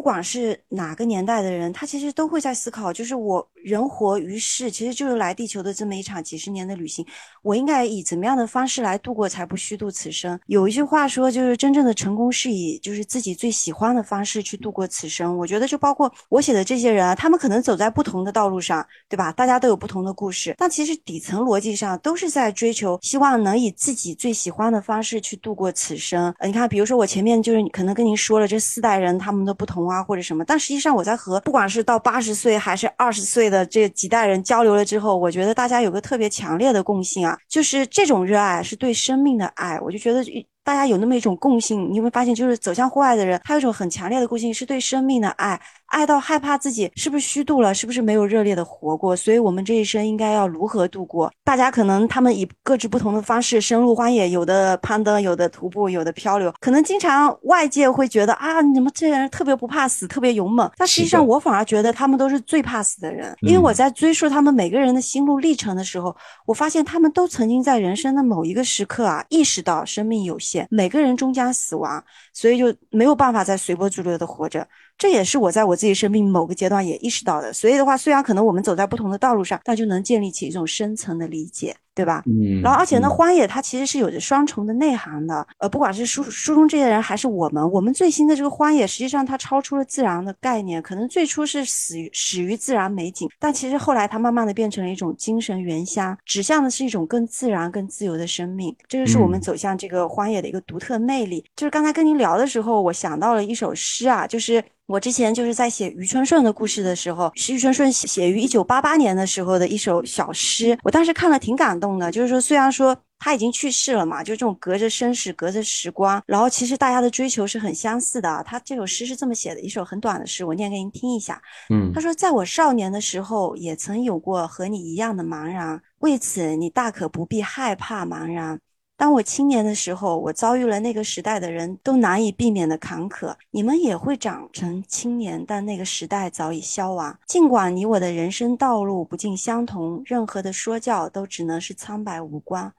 不管是哪个年代的人，他其实都会在思考，就是我人活于世，其实就是来地球的这么一场几十年的旅行，我应该以怎么样的方式来度过，才不虚度此生？有一句话说，就是真正的成功是以就是自己最喜欢的方式去度过此生。我觉得就包括我写的这些人啊，他们可能走在不同的道路上，对吧？大家都有不同的故事，但其实底层逻辑上都是在追求，希望能以自己最喜欢的方式去度过此生。你看，比如说我前面就是可能跟您说了这四代人他们的不同啊，或者什么，但实际上我在和不管是到八十岁还是二十岁的这几代人交流了之后，我觉得大家有个特别强烈的共性啊，就是这种热爱是对生命的爱。我就觉得大家有那么一种共性，你有没有发现，就是走向户外的人，他有一种很强烈的共性，是对生命的爱，爱到害怕自己是不是虚度了，是不是没有热烈的活过。所以，我们这一生应该要如何度过？大家可能他们以各自不同的方式深入荒野，有的攀登，有的徒步，有的漂流。可能经常外界会觉得啊，你们这些人特别不怕死，特别勇猛。但实际上，我反而觉得他们都是最怕死的人，因为嗯我在追溯他们每个人的心路历程的时候，我发现他们都曾经在人生的某一个时刻啊，意识到生命有限，每个人终将死亡，所以就没有办法再随波逐流的活着。这也是我在我自己生命某个阶段也意识到的。所以的话，虽然可能我们走在不同的道路上，但就能建立起一种深层的理解，对吧？嗯然后，而且呢，嗯荒野它其实是有着双重的内涵的。呃，不管是书书中这些人，还是我们，我们最新的这个荒野，实际上它超出了自然的概念。可能最初是死于始于自然美景，但其实后来它慢慢的变成了一种精神原乡，指向的是一种更自然、更自由的生命。这个是我们嗯走向这个荒野的一个独特魅力。就是刚才跟您聊的时候，我想到了一首诗啊，就是。我之前就是在写余春顺的故事的时候，是余春顺写写于一九八八年的时候的一首小诗，我当时看了挺感动的。就是说，虽然说他已经去世了嘛，就这种隔着生死、隔着时光，然后其实大家的追求是很相似的啊。他这首诗是这么写的，一首很短的诗，我念给您听一下。嗯他说：“在我少年的时候，也曾有过和你一样的茫然，为此你大可不必害怕茫然。当我青年的时候，我遭遇了那个时代的人都难以避免的坎坷。你们也会长成青年，但那个时代早已消亡。尽管你我的人生道路不尽相同，任何的说教都只能是苍白无关。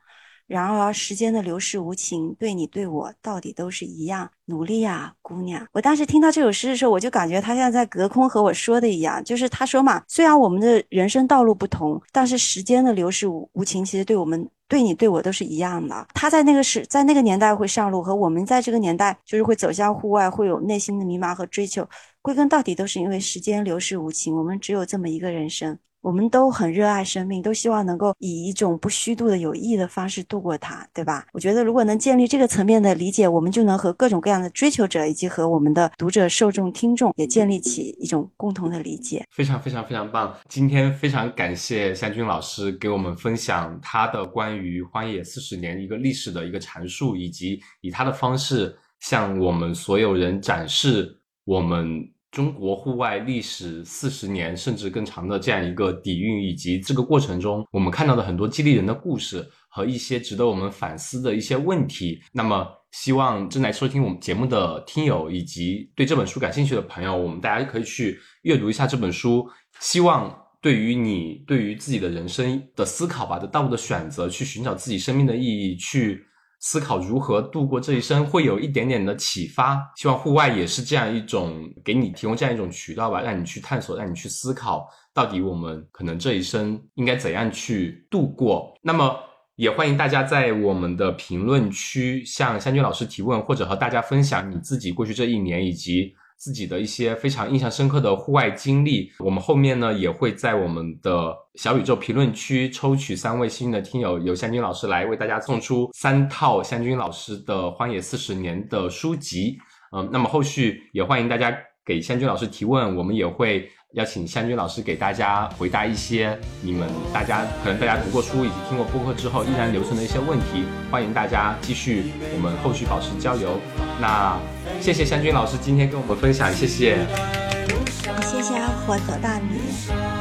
然而，时间的流逝无情，对你对我到底都是一样。努力呀，姑娘！我当时听到这首诗的时候，我就感觉他像在隔空和我说的一样，就是他说嘛，虽然我们的人生道路不同，但是时间的流逝无无情，其实对我们。对你对我都是一样的。他在那个时，在那个年代会上路，和我们在这个年代就是会走向户外，会有内心的迷茫和追求。归根到底，都是因为时间流逝无情，我们只有这么一个人生。我们都很热爱生命，都希望能够以一种不虚度的有意义的方式度过它，对吧？我觉得如果能建立这个层面的理解，我们就能和各种各样的追求者，以及和我们的读者、受众、听众也建立起一种共同的理解。非常非常非常棒！今天非常感谢湘军老师给我们分享他的关于荒野四十年一个历史的一个阐述，以及以他的方式向我们所有人展示我们中国户外历史四十年甚至更长的这样一个底蕴，以及这个过程中我们看到的很多激励人的故事和一些值得我们反思的一些问题。那么，希望正在收听我们节目的听友以及对这本书感兴趣的朋友，我们大家可以去阅读一下这本书。希望对于你对于自己的人生的思考吧，的道路的选择，去寻找自己生命的意义，去思考如何度过这一生，会有一点点的启发。希望户外也是这样一种给你提供这样一种渠道吧，让你去探索，让你去思考，到底我们可能这一生应该怎样去度过。那么。也欢迎大家在我们的评论区向湘军老师提问，或者和大家分享你自己过去这一年以及自己的一些非常印象深刻的户外经历。我们后面呢也会在我们的小宇宙评论区抽取三位幸运的听友，由湘军老师来为大家送出三套湘军老师的《荒野四十年》的书籍。嗯，那么后续也欢迎大家给湘军老师提问，我们也会要请湘君老师给大家回答一些你们大家可能大家读过书以及听过播客之后依然留存的一些问题，欢迎大家继续我们后续保持交流。那谢谢湘君老师今天跟我们分享，谢谢。谢谢阿火走大米。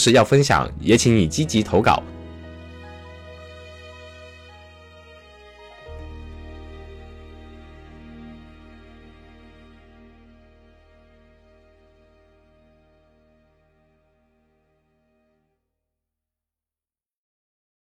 事要分享，也请你积极投稿。